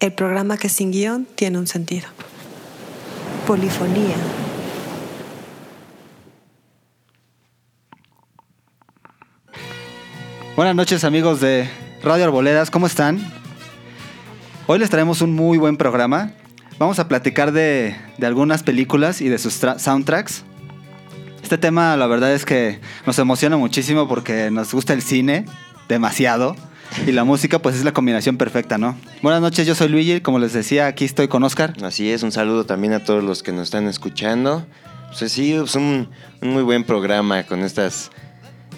el programa que sin guion tiene un sentido. Polifonía. Buenas noches amigos de Radio Arboledas, ¿cómo están? Hoy les traemos un muy buen programa. Vamos a platicar de, de algunas películas y de sus tra- soundtracks. Este tema la verdad es que nos emociona muchísimo porque nos gusta el cine demasiado y la música pues es la combinación perfecta, ¿no? Buenas noches, yo soy Luigi, como les decía, aquí estoy con Oscar. Así es, un saludo también a todos los que nos están escuchando. Pues sí, es un, un muy buen programa con estas,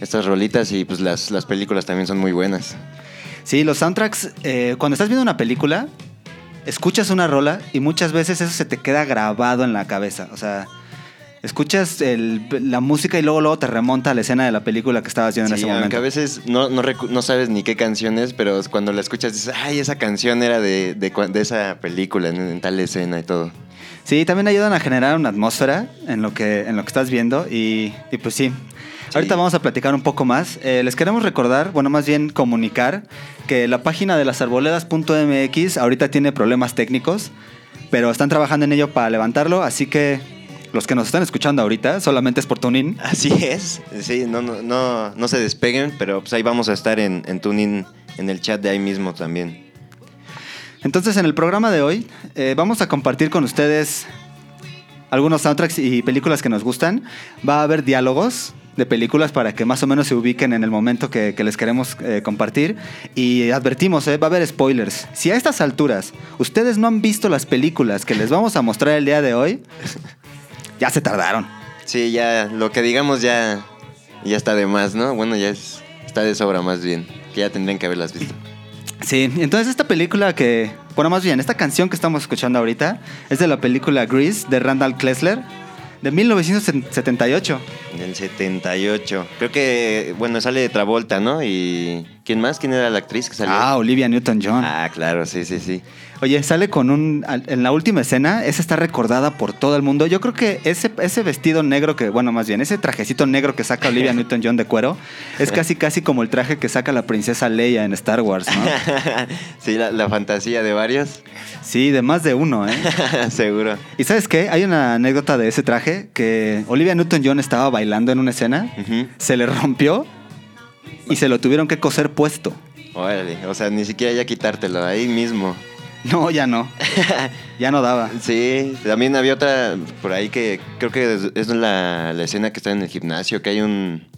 estas rolitas y pues las, las películas también son muy buenas. Sí, los soundtracks, eh, cuando estás viendo una película, escuchas una rola y muchas veces eso se te queda grabado en la cabeza. O sea, escuchas el- la música y luego, luego te remonta a la escena de la película que estabas viendo en ese momento. aunque a veces no, no, no sabes ni qué canción es, pero cuando la escuchas dices, ay, esa canción era de, de, esa película, en, en tal escena y todo. Sí, también ayudan a generar una atmósfera en lo que, en lo que estás viendo y, y pues sí. Ahorita vamos a platicar un poco más. Eh, les queremos recordar, bueno, más bien comunicar, que la página de lasarboledas.mx ahorita tiene problemas técnicos, pero están trabajando en ello para levantarlo, así que los que nos están escuchando ahorita solamente es por TuneIn. Así es, sí, no, no, no, no se despeguen, pero pues ahí vamos a estar en, en Tuning, en el chat de ahí mismo también. Entonces, en el programa de hoy eh, vamos a compartir con ustedes algunos soundtracks y películas que nos gustan. Va a haber diálogos de películas para que más o menos se ubiquen en el momento que, que les queremos eh, compartir. Y advertimos, eh, va a haber spoilers. Si a estas alturas ustedes no han visto las películas que les vamos a mostrar el día de hoy, ya se tardaron. Sí, ya lo que digamos ya, ya está de más, ¿no? Bueno, ya es, está de sobra más bien, que ya tendrían que haberlas visto. Sí, entonces esta película que, bueno, más bien, esta canción que estamos escuchando ahorita es de la película Grease de Randall Klesler de 1978. Del 78. Creo que, bueno, sale de Travolta, ¿no? Y ¿quién más? ¿Quién era la actriz que salió? Ah, Olivia Newton-John. Ah, claro, sí, sí, sí. Oye, sale con un. En la última escena, esa está recordada por todo el mundo. Yo creo que ese, ese vestido negro que, bueno, más bien, ese trajecito negro que saca Olivia Newton-John de cuero, es casi, casi como el traje que saca la princesa Leia en Star Wars, ¿no? sí, la, la fantasía de varios. Sí, de más de uno, ¿eh? Seguro. ¿Y sabes qué? Hay una anécdota de ese traje que Olivia Newton-John estaba bailando en una escena, se le rompió y se lo tuvieron que coser puesto. Órale, o sea, ni siquiera ya quitártelo, ahí mismo. No, ya no. Ya no daba. Sí, también había otra por ahí que creo que es, la, la escena que está en el gimnasio, que hay un...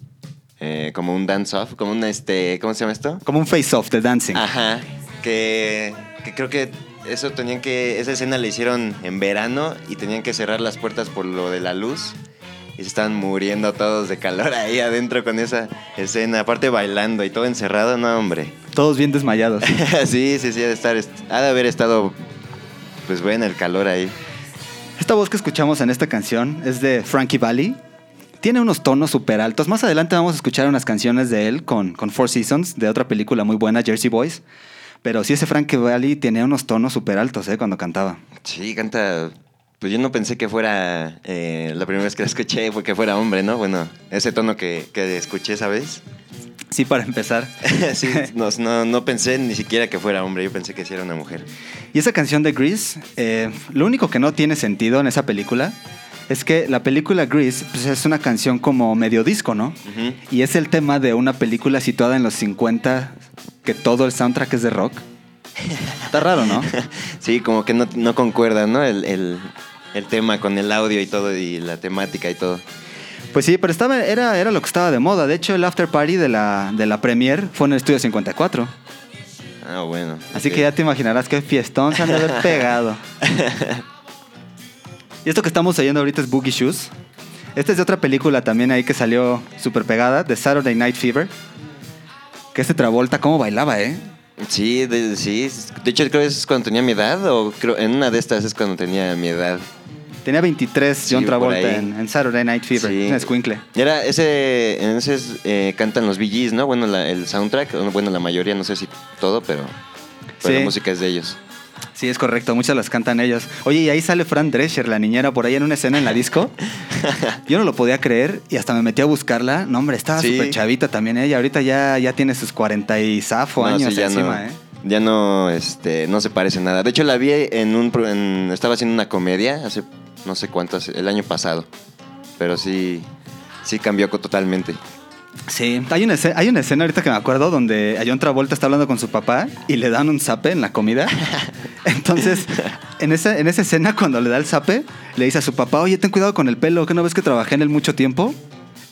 eh, como un dance-off, como un este... ¿Cómo se llama esto? Como un face-off de dancing. Ajá, que, que creo que eso tenían que, esa escena la hicieron en verano y tenían que cerrar las puertas por lo de la luz y se estaban muriendo todos de calor ahí adentro con esa escena, aparte bailando y todo encerrado, no hombre. Todos bien desmayados. sí, sí, sí, ha de estar, ha de haber estado, pues bueno, el calor ahí. Esta voz que escuchamos en esta canción es de Frankie Valli. Tiene unos tonos súper altos. Más adelante vamos a escuchar unas canciones de él con, con Four Seasons, de otra película muy buena, Jersey Boys. Pero sí, ese Frankie Valli tenía unos tonos súper altos ¿eh? cuando cantaba. Sí, canta, pues yo no pensé que fuera, eh, la primera vez que la escuché fue que fuera hombre, ¿no? Bueno, ese tono que, que escuché esa vez. Sí, para empezar. sí, no, no, no pensé ni siquiera que fuera hombre, yo pensé que sí era una mujer. Y esa canción de Grease, eh, lo único que no tiene sentido en esa película es que la película Grease pues, es una canción como medio disco, ¿no? Ujú. Y es el tema de una película situada en los 50, que todo el soundtrack es de rock. Está raro, ¿no? Sí, como que no, no concuerda, ¿no? El, el- el tema con el audio y todo, y la temática y todo. Pues sí, pero estaba, era, era lo que estaba de moda. De hecho, el after party de la, de la premiere fue en el estudio 54. Ah, bueno. Así que ya te imaginarás qué fiestón se han de haber pegado. y esto que estamos oyendo ahorita es Boogie Shoes. Esta es de otra película también ahí que salió súper pegada, de Saturday Night Fever. Que este Travolta, cómo bailaba, ¿eh? Sí, de, sí. De hecho, creo que es cuando tenía mi edad, o creo, en una de estas es cuando tenía mi edad. Tenía 23 Sí, John Travolta en, en Saturday Night Fever. Sí. Escuincle. Era ese, en ese eh, cantan los Gees, ¿no? Bueno, la- el soundtrack, bueno, la mayoría, no sé si todo, pero, pero Sí. la música es de ellos. Sí, es correcto, muchas las cantan ellos. Oye, y ahí sale Fran Drescher, la niñera, por ahí en una escena en la disco. Yo no lo podía creer y hasta me metí a buscarla. No, hombre, estaba Sí. súper chavita también ella. Ahorita ya, ya tiene sus 40 y zafo No, años sí, ya encima, no, ¿eh? ya no, este, no se parece nada. De hecho, la vi en un, en- estaba haciendo una comedia hace no sé cuánto, el año pasado. Pero sí, sí cambió totalmente. Sí, hay una, escena, hay una escena ahorita que me acuerdo donde John Travolta está hablando con su papá y le dan un zape en la comida. Entonces, en esa, en esa escena, cuando le da el zape, le dice a su papá, oye, ten cuidado con el pelo, ¿que no ves que trabajé en él mucho tiempo?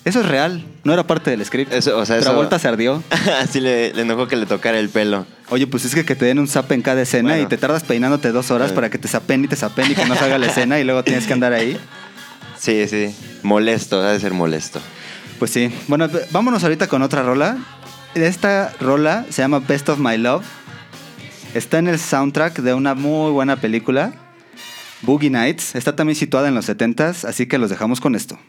Eso es real, no era parte del script. Eso, o sea, eso- Travolta se ardió. Así le, le enojó que le tocara el pelo. Oye, pues es que, que te den un zape en cada escena Bueno. y te tardas peinándote dos horas Eh. para que te zapen y te zapen y que no salga la escena y luego tienes que andar ahí. Sí, sí. Molesto, ha de ser molesto. Pues sí. Bueno, vámonos ahorita con otra rola. Esta rola se llama Best of My Love. Está en el soundtrack de una muy buena película, Boogie Nights. Está también situada en los 70s, así que los dejamos con esto.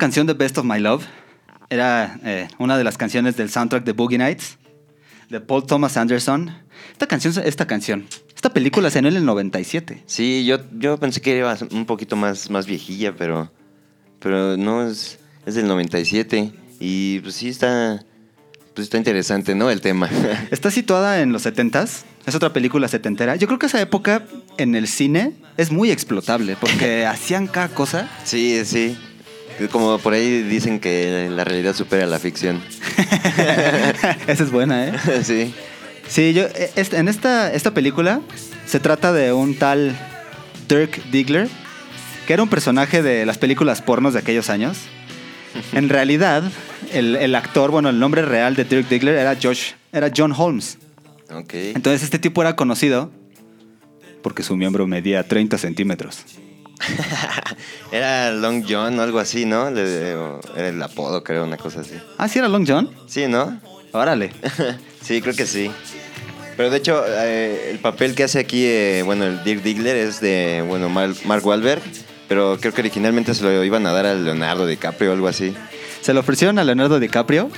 Canción de Best of My Love era eh, una de las canciones del soundtrack de Boogie Nights, de Paul Thomas Anderson. Esta canción, esta canción, esta película salió en el 97. Sí, yo, yo pensé que iba un poquito más, más viejilla, pero, pero no, es, es del 97. Y pues sí está, pues está interesante, ¿no? El tema. Está situada en los 70s. Es otra película setentera. Yo creo que esa época en el cine es muy explotable porque hacían cada cosa. sí, sí. Como por ahí dicen que la realidad supera la ficción. Esa es buena, ¿eh? sí. Sí, yo, eh, este- en esta, esta película se trata de un tal Dirk Diggler, que era un personaje de las películas pornos de aquellos años. En realidad, el, el actor, bueno, el nombre real de Dirk Diggler era Josh, era John Holmes. Ok. Entonces este tipo era conocido porque su miembro medía 30 centímetros. Era Long John o algo así, ¿no? Le- era el apodo, creo, una cosa así. Ah, sí, era Long John. Sí, ¿no? Órale. sí, creo que sí. Pero de hecho, eh, el papel que hace aquí, eh, bueno, el Dirk Diggler es de, bueno, Mar- Mark Wahlberg, pero creo que originalmente se lo iban a dar a Leonardo DiCaprio o algo así. Se lo ofrecieron a Leonardo DiCaprio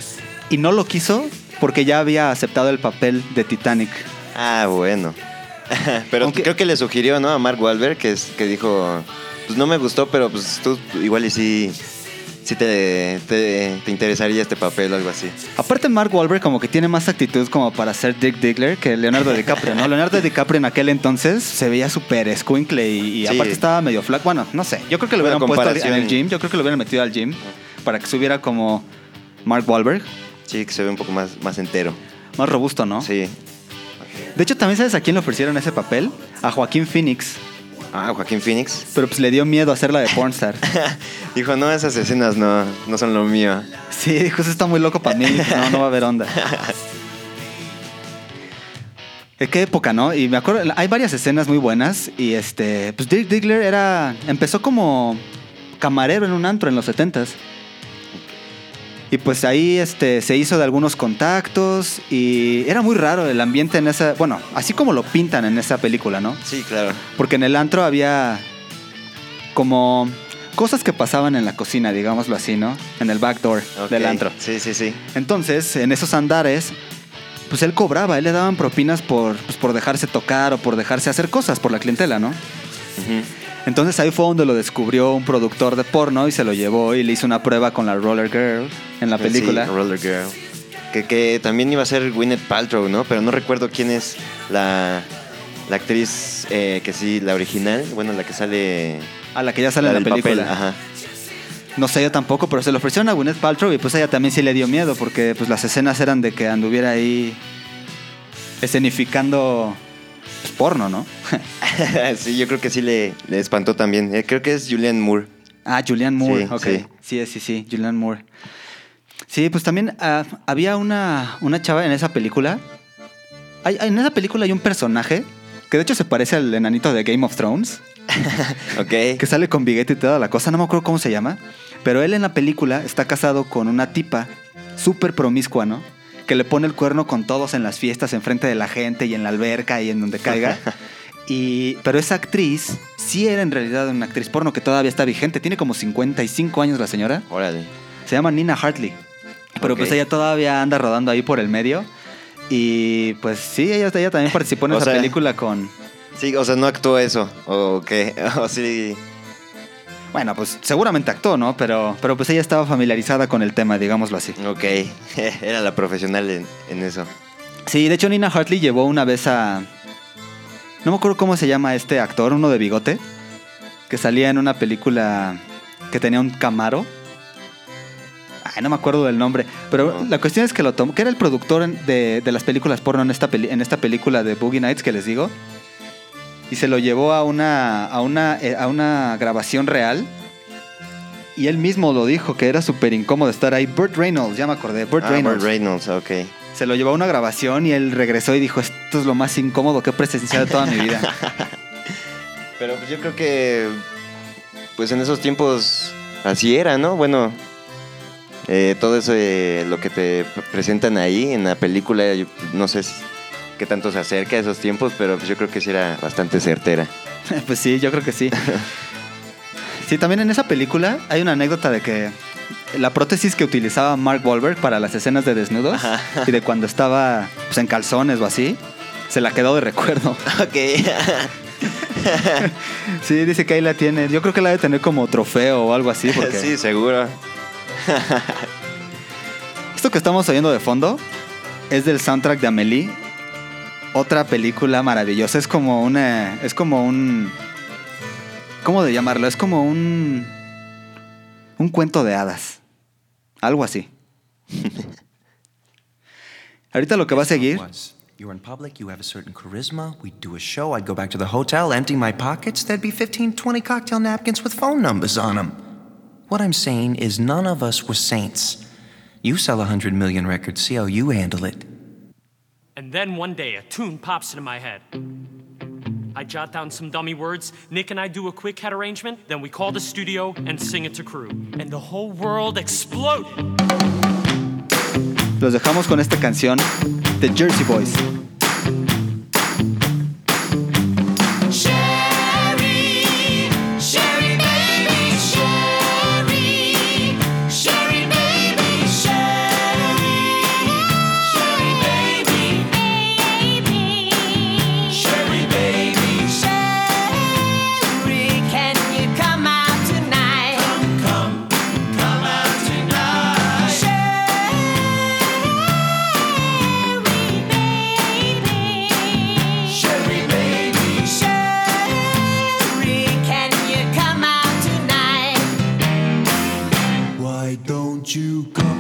y no lo quiso porque ya había aceptado el papel de Titanic. Ah, bueno. pero Aunque- creo que le sugirió, ¿no? A Mark Wahlberg, que, es, que dijo, pues no me gustó, pero pues tú igual y sí, sí te, te, te interesaría este papel o algo así. Aparte Mark Wahlberg como que tiene más actitud como para ser Dick Diggler que Leonardo DiCaprio, ¿no? Leonardo DiCaprio en aquel entonces se veía súper escuincle y, y Sí. aparte estaba medio flaco. Bueno, no sé. Yo creo que lo hubieran puesto en el gym. Yo creo que lo hubieran metido al gym para que subiera como Mark Wahlberg. Sí, que se ve un poco más, más entero. Más robusto, ¿no? Sí. De hecho, también sabes a quién le ofrecieron ese papel? A Joaquín Phoenix. Ah, Joaquín Phoenix. Pero pues le dio miedo hacerla de pornstar. Dijo, no, esas escenas no, no son lo mío. Sí, dijo, eso está muy loco para mí. No, no va a haber onda. Eh, Qué época, ¿no? Y me acuerdo, hay varias escenas muy buenas. Y este, pues Dirk Diggler era. Empezó como camarero en un antro en los 70s. Y pues ahí este, se hizo de algunos contactos. Y era muy raro el ambiente en esa. Bueno, así como lo pintan en esa película, ¿no? Sí, claro. Porque en el antro había como cosas que pasaban en la cocina, digámoslo así, ¿no? En el backdoor Ok. del antro. Sí, sí, sí. Entonces, en esos andares, pues él cobraba, él le daban propinas por, pues, por dejarse tocar o por dejarse hacer cosas por la clientela, ¿no? Entonces ahí fue donde lo descubrió un productor de porno y se lo llevó y le hizo una prueba con la Roller Girl en la película. Sí, Roller Girl. Que, que también iba a ser Gwyneth Paltrow, ¿no? Pero no recuerdo quién es la, la actriz eh, que sí, la original. Bueno, la que sale... a la que ya sale en la película. papel, Ajá. No sé yo tampoco, pero se lo ofrecieron a Gwyneth Paltrow y pues ella también sí le dio miedo porque pues las escenas eran de que anduviera ahí escenificando porno, ¿no? sí, yo creo que sí le, le espantó también. Eh, creo que es Julianne Moore. Ah, Julianne Moore, Sí, ok. sí. Sí, sí, sí, Julianne Moore. Sí, pues también ah, había una, una chava en esa película. Hay- en esa película hay un personaje que de hecho se parece al enanito de Game of Thrones, Ok. que sale con biguete y toda la cosa, no me acuerdo cómo se llama, pero él en la película está casado con una tipa súper promiscua, ¿no? Que le pone el cuerno con todos en las fiestas, enfrente de la gente y en la alberca y en donde caiga. Y, pero esa actriz sí era en realidad una actriz porno que todavía está vigente. Tiene como 55 años la señora. Órale. Se llama Nina Hartley. Pero pues ella todavía anda rodando ahí por el medio. Y pues sí, ella, ella también participó en O esa sea- película con... Sí, o sea, no actuó eso. ¿O qué? O sí. Bueno, pues seguramente actuó, ¿no? Pero, pero pues ella estaba familiarizada con el tema, digámoslo así. Ok. Era la profesional en, en eso. Sí, de hecho Nina Hartley llevó una vez a... No me acuerdo cómo se llama este actor, uno de bigote, que salía en una película que tenía un camaro. Ay, no me acuerdo del nombre, pero No. la cuestión es que lo tomó, que era el productor de, de las películas porno en esta, peli- en esta película de Boogie Nights que les digo, y se lo llevó a una, a una, eh, a una grabación real. Y él mismo lo dijo, que era súper incómodo estar ahí. Burt Reynolds, ya me acordé. Burt ah, Reynolds. Burt Reynolds, ok. Se lo llevó a una grabación y él regresó y dijo, esto es lo más incómodo que he presenciado toda mi vida. Pero pues yo creo que pues en esos tiempos así era, ¿no? Bueno, eh, todo eso eh, lo que te presentan ahí en la película, yo no sé qué tanto se acerca a esos tiempos, pero pues yo creo que sí era bastante certera. pues sí, yo creo que sí. Sí, también en esa película hay una anécdota de que la prótesis que utilizaba Mark Wahlberg para las escenas de desnudos y de cuando estaba pues, en calzones o así, se la quedó de recuerdo. Ok. Sí, dice que ahí la tiene. Yo creo que la debe tener como trofeo o algo así. Porque sí, seguro. Esto que estamos oyendo de fondo es del soundtrack de Amelie otra película maravillosa. Es como una. Es como un. ¿Cómo de llamarlo? Es como un. Un cuento de hadas. Algo así. Ahorita lo que va a seguir. You're in public, you have a certain charisma, we do a show, I'd go back to the hotel, empty my pockets, there'd be 15, 20 cocktail napkins with phone numbers on them. What I'm saying is, none of us were saints. You sell 100 million records, see how you handle it. And then one day, a tune pops into my head. I jot down some dummy words, Nick and I do a quick head arrangement, then we call the studio and sing it to crew. And the whole world exploded. Los dejamos con esta canción, The Jersey Boys. you go?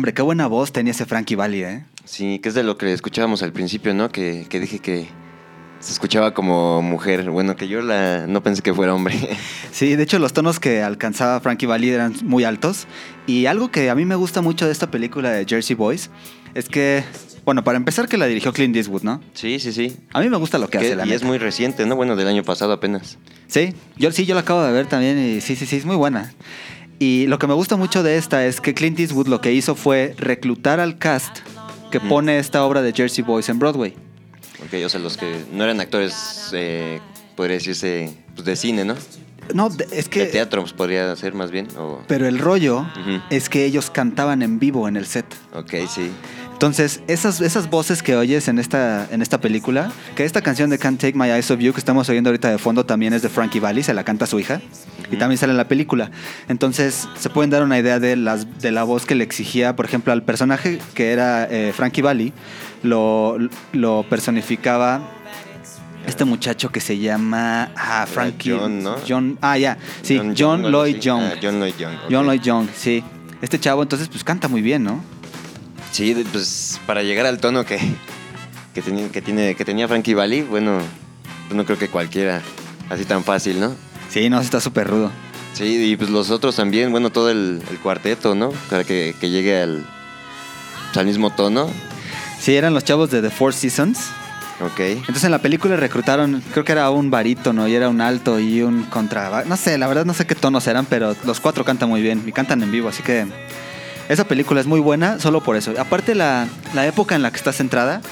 hombre, qué buena voz tenía ese Frankie Valli, ¿eh? Sí, que es de lo que escuchábamos al principio, ¿no? Que, que dije que se escuchaba como mujer. Bueno, que yo la, no pensé que fuera hombre. Sí, de hecho los tonos que alcanzaba Frankie Valli eran muy altos. Y algo que a mí me gusta mucho de esta película de Jersey Boys es que, bueno, para empezar que la dirigió Clint Eastwood, ¿no? Sí, sí, sí. A mí me gusta lo que, hace la Y es muy reciente, ¿no? Bueno, del año pasado apenas. Sí, yo sí, yo la acabo de ver también y sí, sí, sí, es muy buena. Y lo que me gusta mucho de esta es que Clint Eastwood lo que hizo fue reclutar al cast que pone esta obra de Jersey Boys en Broadway. Ok, o sea, los que no eran actores, eh, podría decirse, pues de cine, ¿no? No, de- es De que... teatro, pues podría ser más bien. O... Pero el rollo Ujú. es que ellos cantaban en vivo en el set. Ok, sí. Entonces, esas, esas voces que oyes en esta, en esta película, que esta canción de Can't Take My Eyes Off You que estamos oyendo ahorita de fondo también es de Frankie Valli, se la canta su hija, y también sale en la película. Entonces, se pueden dar una idea de, las, de la voz que le exigía, por ejemplo, al personaje que era eh, Frankie Valli, lo, lo personificaba este muchacho que se llama ah, Frankie John, ¿no? John ah ya sí John, Lloyd. Young Ah, John Lloyd Young. John Lloyd Young sí este chavo entonces pues canta muy bien no Sí, pues para llegar al tono que, que, tenía, que, tiene, que tenía Frankie Valli, bueno, pues, no creo que cualquiera así tan fácil, ¿no? sí no está súper rudo Sí, y pues los otros también, bueno, todo el, el cuarteto, ¿no? Para que, que llegue al, al mismo tono. Sí, eran los chavos de The Four Seasons. Ok. Entonces en la película reclutaron, creo que era un barítono y era un alto y un contra... No sé, la verdad no sé qué tonos eran, pero los cuatro cantan muy bien y cantan en vivo, así que esa película es muy buena solo por eso. Aparte la, la época en la que está centrada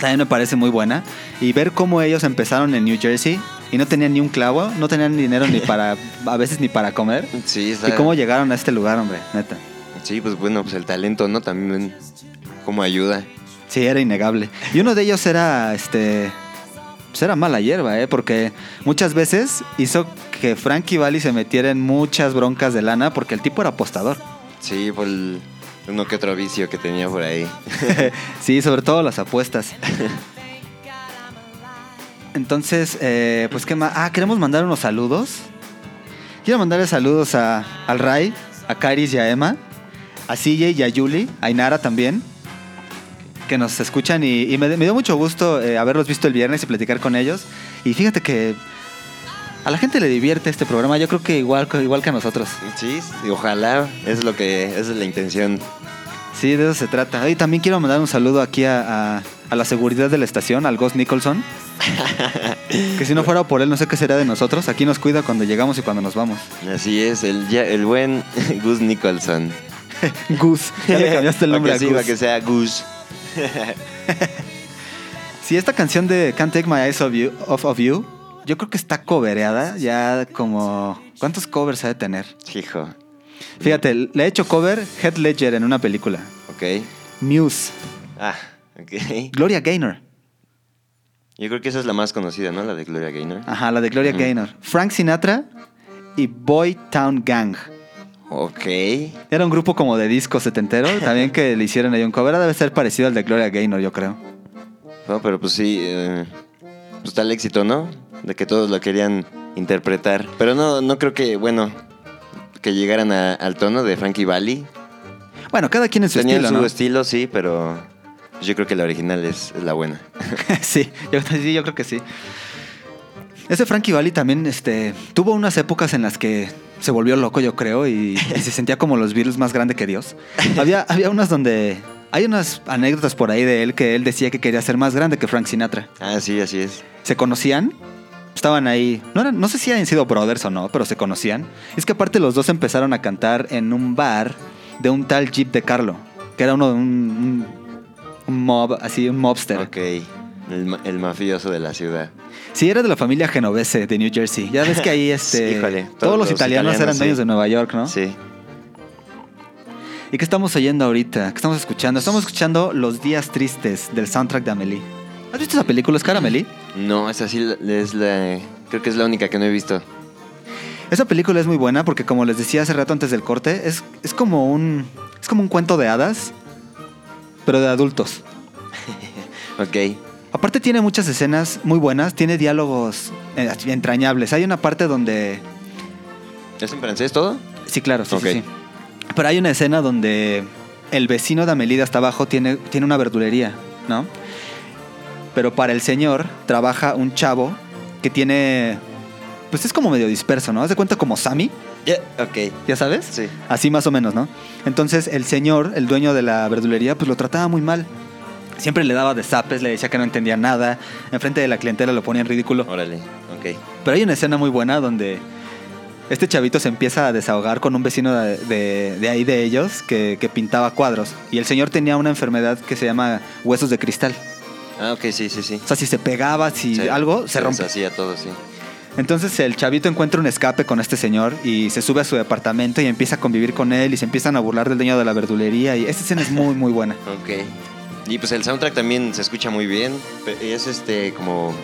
también me parece muy buena y ver cómo ellos empezaron en New Jersey y no tenían ni un clavo, no tenían dinero ni para, a veces ni para comer. Sí, Y cómo llegaron a este lugar, hombre, neta. sí, pues bueno, pues el talento, ¿no? También cómo ayuda. Sí, era innegable. Y uno de ellos era, este, pues era mala hierba, ¿eh? Porque muchas veces hizo que Frankie Valli se metiera en muchas broncas de lana porque el tipo era apostador. Sí, por el, uno que otro vicio que tenía por ahí. sí, sobre todo las apuestas. Entonces, eh, pues qué más. Ah, queremos mandar unos saludos. Quiero mandarle saludos a, al Ray, a Karis y a Emma, a CJ y a Yuli, a Inara también, que nos escuchan y, me dio mucho gusto eh, haberlos visto el viernes y platicar con ellos. Y fíjate que a la gente le divierte este programa, yo creo que igual, igual que a nosotros. Sí, y ojalá, es lo que, esa es la intención. Sí, de eso se trata. Y también quiero mandar un saludo aquí a, a- a la seguridad de la estación, al Ghost Nicholson. que si no fuera por él, no sé qué sería de nosotros. Aquí nos cuida cuando llegamos y cuando nos vamos. Así es, el, ya- el buen Gus Nicholson. Gus. Ya le cambiaste el nombre que a sí, Gus. que sea Gus. Sí, esta canción de Can't Take My Eyes Off You, off of you yo creo que está covereada. Ya como... ¿Cuántos covers ha de tener? Hijo. Fíjate, le he hecho cover Head Ledger en una película. Ok. Muse. Ah, ok. Gloria Gaynor. Yo creo que esa es la más conocida, ¿no? La de Gloria Gaynor. Ajá, la de Gloria Gaynor. Frank Sinatra y Boy Town Gang. Ok. Era un grupo como de disco setentero, también que le hicieron ahí un cover. Debe ser parecido al de Gloria Gaynor, yo creo. No, pero pues sí, eh, pues el éxito, ¿no? De que todos lo querían interpretar. Pero no, no creo que, bueno, que llegaran a- al tono de Frankie Valli. Bueno, cada quien en su Tenían estilo, su ¿no? estilo, sí, pero yo creo que la original es, es la buena. sí, yo, sí, yo creo que sí. Ese Frankie Valli también este, tuvo unas épocas en las que se volvió loco, yo creo, y, y se sentía como los virus más grande que Dios. Había, había unas donde... Hay unas anécdotas por ahí de él que él decía que quería ser más grande que Frank Sinatra. Ah, sí, así es. se conocían, estaban ahí, no, eran- no sé si hayan sido brothers o no, pero se conocían. Es que aparte los dos empezaron a cantar en un bar de un tal Jeep de Carlo, que era uno de un, un, un mob, así, un mobster. Ok. El, ma- el mafioso de la ciudad. Sí, era de la familia genovese de New Jersey. Ya ves que ahí este, Híjole, todos, todos los, los italianos, italianos, eran sí. dueños de Nueva York, ¿no? Sí. ¿Y qué estamos oyendo ahorita? ¿Qué estamos escuchando? Estamos escuchando Los Días Tristes del soundtrack de Amelie. ¿Has visto esa película? ¿Es cara Amelie? No, esa sí es la... Creo que es la única que no he visto. Esa película es muy buena porque como les decía hace rato antes del corte, es, es como un es como un cuento de hadas, pero de adultos. Ok. Aparte tiene muchas escenas muy buenas, tiene diálogos eh, entrañables. Hay una parte donde ¿Es en francés todo? sí, claro, sí, sí, sí. Pero hay una escena donde el vecino de Amelida hasta abajo tiene, tiene una verdulería, ¿no? Pero para el señor trabaja un chavo que tiene. Pues es como medio disperso, ¿no? Haz de cuenta como Sammy, Ya, ok. ¿ya sabes? Sí. Así más o menos, ¿no? Entonces el señor, el dueño de la verdulería, pues lo trataba muy mal. Siempre le daba de zapes, le decía que no entendía nada. Enfrente de la clientela lo ponía en ridículo. Órale, ok. Pero hay una escena muy buena donde este chavito se empieza a desahogar con un vecino de, de- de ahí de ellos que, que pintaba cuadros. Y el señor tenía una enfermedad que se llama huesos de cristal. Ah, ok, sí, sí, sí. O sea, si se pegaba, si Sí, algo, se rompe. deshacía todo, sí. Entonces el chavito encuentra un escape con este señor y se sube a su departamento y empieza a convivir con él y se empiezan a burlar del dueño de la verdulería. Y esta escena es muy, muy buena. Ok. Y pues el soundtrack también se escucha muy bien. Es este como.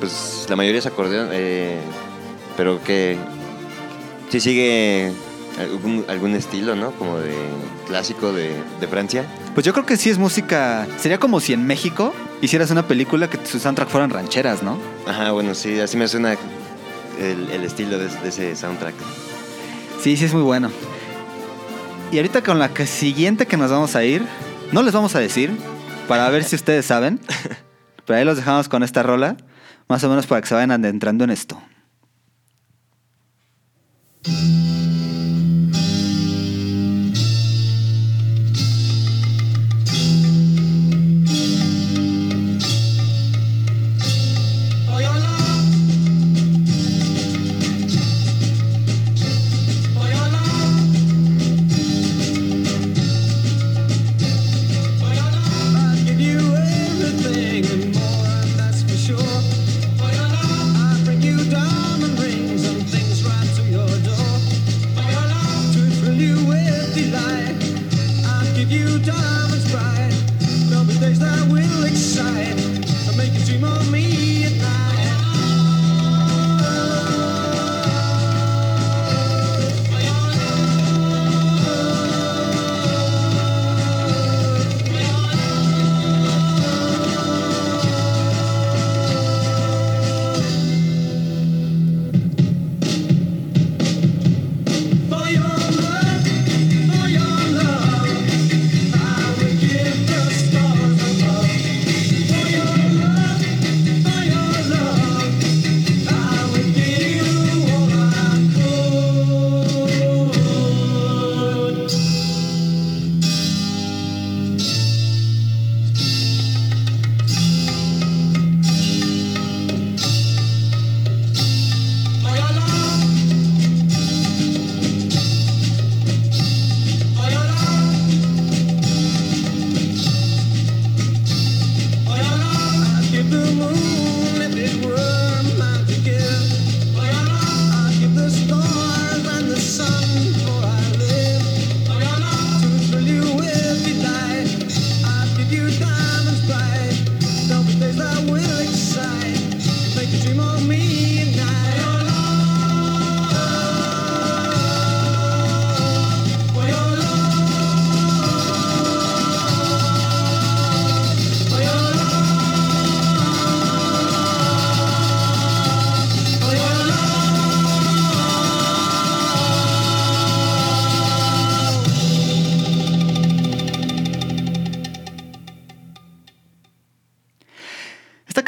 Pues la mayoría es acordeón. eh, pero que. Sí sigue algún, algún estilo, ¿no? Como de clásico de, de Francia. Pues yo creo que sí es música. Sería como si en México hicieras una película que sus soundtrack fueran rancheras, ¿no? Ajá, bueno, sí, así me suena el, el estilo de, de ese soundtrack. Sí, sí es muy bueno. Y ahorita con la que siguiente que nos vamos a ir, no les vamos a decir, para ver si ustedes saben, pero ahí los dejamos con esta rola, más o menos para que se vayan adentrando en esto. I'd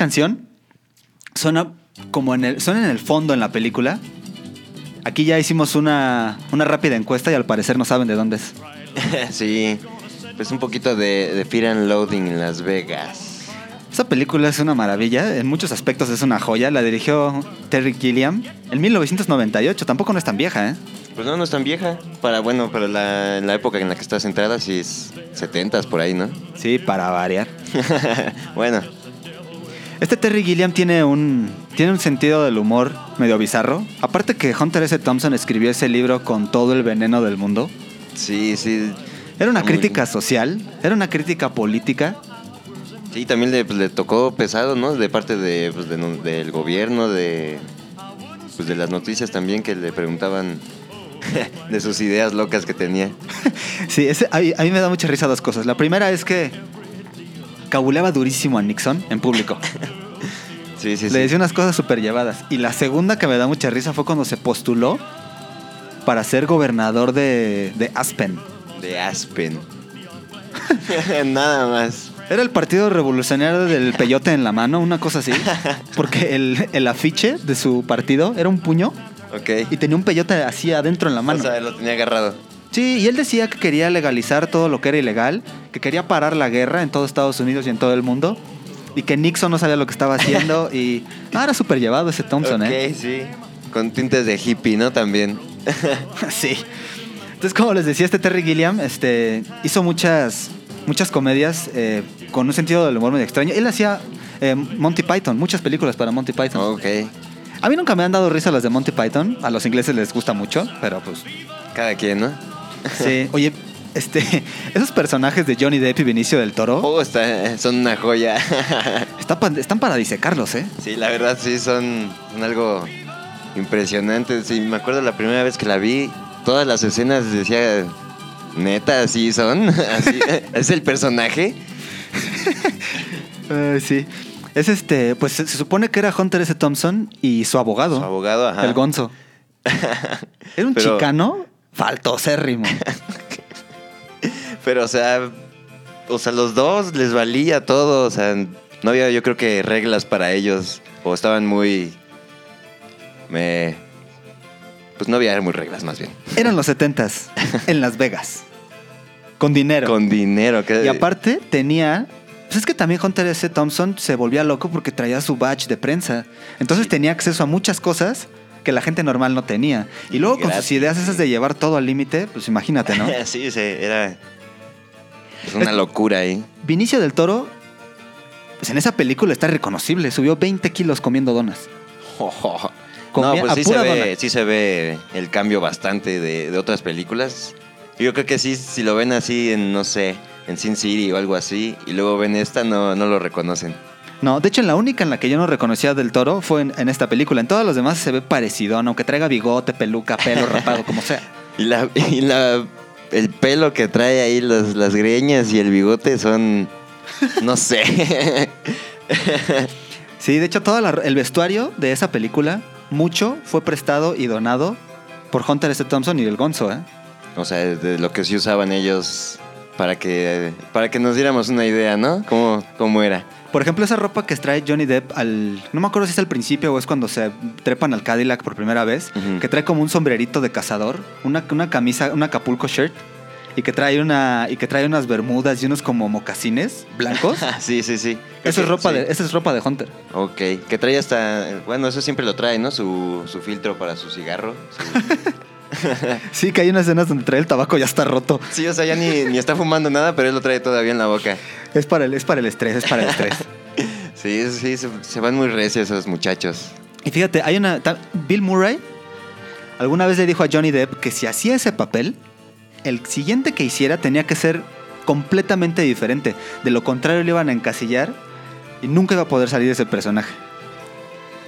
canción suena como en el, suena en el fondo en la película. Aquí ya hicimos una, una rápida encuesta y al parecer no saben de dónde es. sí, pues un poquito de, de Fear and Loading en Las Vegas. Esta película es una maravilla, en muchos aspectos es una joya. La dirigió Terry Gilliam en 1998, tampoco no es tan vieja, ¿eh? Pues no, no es tan vieja. Para, bueno, para la, la época en la que está centrada, sí es 70 por ahí, ¿no? Sí, para variar. bueno, Este Terry Gilliam tiene un, tiene un sentido del humor medio bizarro. Aparte que Hunter S. Thompson escribió ese libro con todo el veneno del mundo. sí, sí. Era una muy- crítica social, era una crítica política. Sí, también le, pues, le tocó pesado, ¿no? De parte de, pues, de del gobierno, de, pues, de las noticias también que le preguntaban de sus ideas locas que tenía. Sí, ese- a, mí, a mí me da mucha risa dos cosas. La primera es que cabuleaba durísimo a Nixon en público. Sí, sí, Le decía unas cosas súper llevadas. Y la segunda que me da mucha risa fue cuando se postuló para ser gobernador de, de Aspen. De Aspen. Nada más. Era el partido revolucionario del peyote en la mano, una cosa así. Porque el, el afiche de su partido era un puño Ok. y tenía un peyote así adentro en la mano. O sea, lo tenía agarrado. Sí, y él decía que quería legalizar todo lo que era ilegal, que quería parar la guerra en todo Estados Unidos y en todo el mundo, y que Nixon no sabía lo que estaba haciendo, y ah, era súper llevado ese Thompson, ok, ¿eh? sí. Con tintes de hippie, ¿no? También. sí. Entonces, como les decía, este Terry Gilliam este, hizo muchas, muchas comedias eh, con un sentido del humor muy extraño. Él hacía eh, Monty Python, muchas películas para Monty Python. Ok. A mí nunca me han dado risa las de Monty Python, a los ingleses les gusta mucho, pero pues Cada quien, ¿no? Sí. Oye, este, esos personajes de Johnny Depp y Vinicio del Toro Oh, está, son una joya. está están para disecarlos, ¿eh? sí, la verdad sí, son, son algo impresionante. Sí, me acuerdo la primera vez que la vi, todas las escenas decía, neta, así son. Así, es el personaje. Sí. Es este, pues se, se supone que era Hunter S. Thompson y su abogado. Su abogado, ajá. El Gonzo. Era un Pero- chicano faltosérrimo. Pero, o sea, o sea, los dos les valía todo. O sea, no había, yo creo que reglas para ellos. O estaban muy. Me. Pues no había muy reglas, más bien. Eran los setentas en Las Vegas. Con dinero. Con dinero. Que, Y aparte tenía... Pues es que también Hunter S. Thompson se volvía loco porque traía su badge de prensa. Entonces tenía acceso a muchas cosas que la gente normal no tenía. Y luego con sus ideas esas de llevar todo al límite, pues imagínate, ¿no? sí, sí, era. Es una locura ahí. Vinicio del Toro, pues en esa película está reconocible. Subió 20 kilos comiendo donas. Comía no, pues sí se, ve, dona. sí se ve el cambio bastante de, de otras películas. Yo creo que sí, si lo ven así en, no sé, en Sin City o algo así, y luego ven esta, no, no lo reconocen. No, de hecho, en la única en la que yo no reconocía del toro fue en, en esta película. En todas las demás se ve parecido, aunque traiga bigote, peluca, pelo rapado, como sea. Y la, y la el pelo que trae ahí, las, las greñas y el bigote son, no sé. Sí, de hecho, todo la- el vestuario de esa película, mucho fue prestado y donado por Hunter S. Thompson y el Gonzo, ¿eh? o sea, de lo que sí usaban ellos para que, para que nos diéramos una idea, ¿no? ¿Cómo, cómo era? Por ejemplo, esa ropa que trae Johnny Depp al. No me acuerdo si es al principio o es cuando se trepan al Cadillac por primera vez. Que trae como un sombrerito de cazador, una, una camisa, un Acapulco shirt. Y que trae una. Y que trae unas bermudas y unos como mocasines blancos. sí, sí, sí. Eso es ropa Sí. de. Esa es ropa de Hunter. Ok, que trae hasta, bueno, eso siempre lo trae, ¿no? Su, su filtro para su cigarro. su- Sí, que hay unas escenas donde trae el tabaco ya está roto. Sí, o sea, ya ni, ni está fumando nada, pero él lo trae todavía en la boca. Es para el, es para el estrés, es para el estrés. Sí, sí, se, se van muy recios esos muchachos. Y fíjate, hay una. Bill Murray alguna vez le dijo a Johnny Depp que si hacía ese papel, el siguiente que hiciera tenía que ser completamente diferente. De lo contrario, le iban a encasillar y nunca iba a poder salir de ese personaje.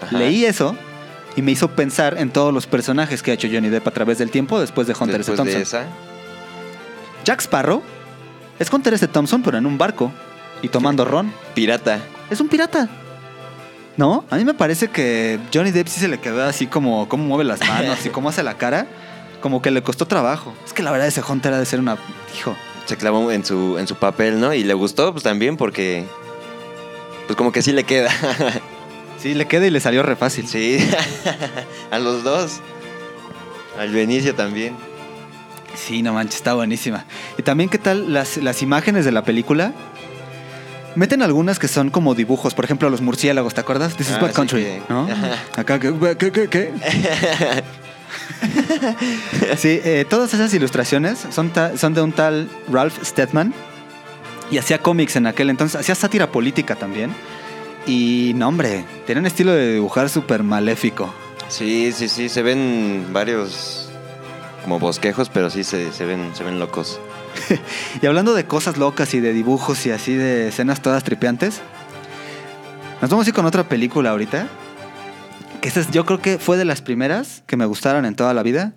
Ajá. Leí eso y me hizo pensar en todos los personajes que ha hecho Johnny Depp a través del tiempo después de Hunter S. Después Thompson. de esa. Jack Sparrow es Hunter S. Thompson, pero en un barco y tomando ron. Pirata. Es un pirata. ¿No? A mí me parece que Johnny Depp sí se le quedó así como cómo mueve las manos y cómo hace la cara. Como que le costó trabajo. Es que la verdad ese Hunter ha de ser una... Hijo. Se clavó en su, en su papel, ¿no? Y le gustó, pues también, porque. Pues como que sí le queda. Sí, le queda y le salió re fácil. sí. A los dos. Al Benicio también. Sí, no manches, está buenísima. Y también, ¿qué tal las, las imágenes de la película? Meten algunas que son como dibujos, por ejemplo, los murciélagos, ¿te acuerdas? This is Ah, sí, country, que- ¿no? Acá, ¿qué? ¿Qué? ¿Qué? qué? sí, eh, todas esas ilustraciones son, son de un tal Ralph Steadman y hacía cómics en aquel entonces, hacía sátira política también. Y no, hombre, tenía un estilo de dibujar súper maléfico. Sí, sí, sí. Se ven varios. Como bosquejos, pero sí se, se ven, se ven locos. Y hablando de cosas locas y de dibujos y así de escenas todas tripeantes, nos vamos a ir con otra película ahorita. Que esta es- yo creo que fue de las primeras que me gustaron en toda la vida.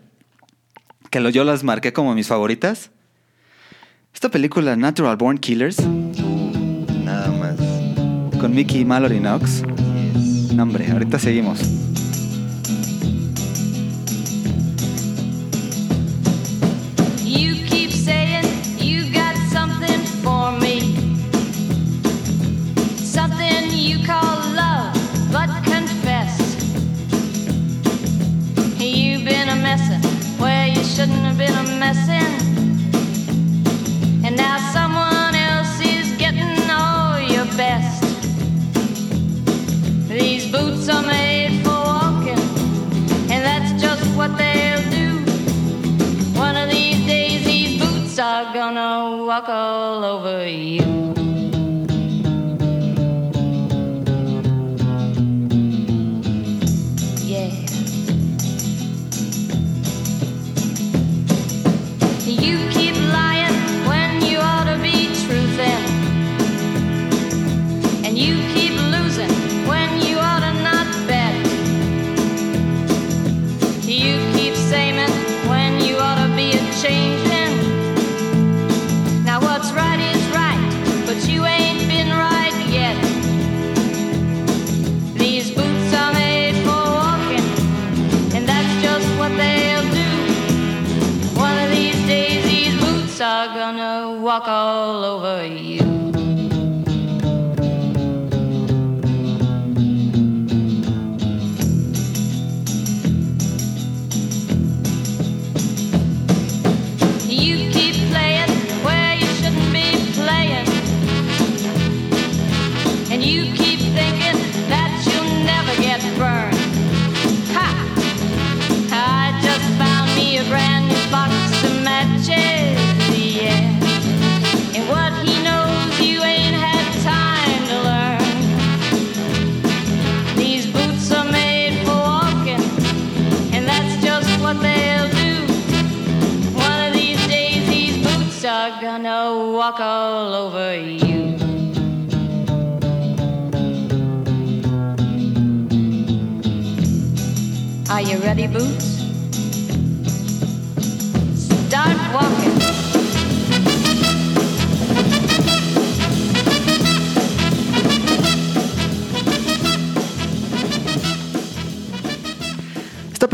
Que lo- yo las marqué como mis favoritas. Esta película, Natural Born Killers. Con Mickey y Mallory Knox. No, hombre, ahorita seguimos. Walk all over you.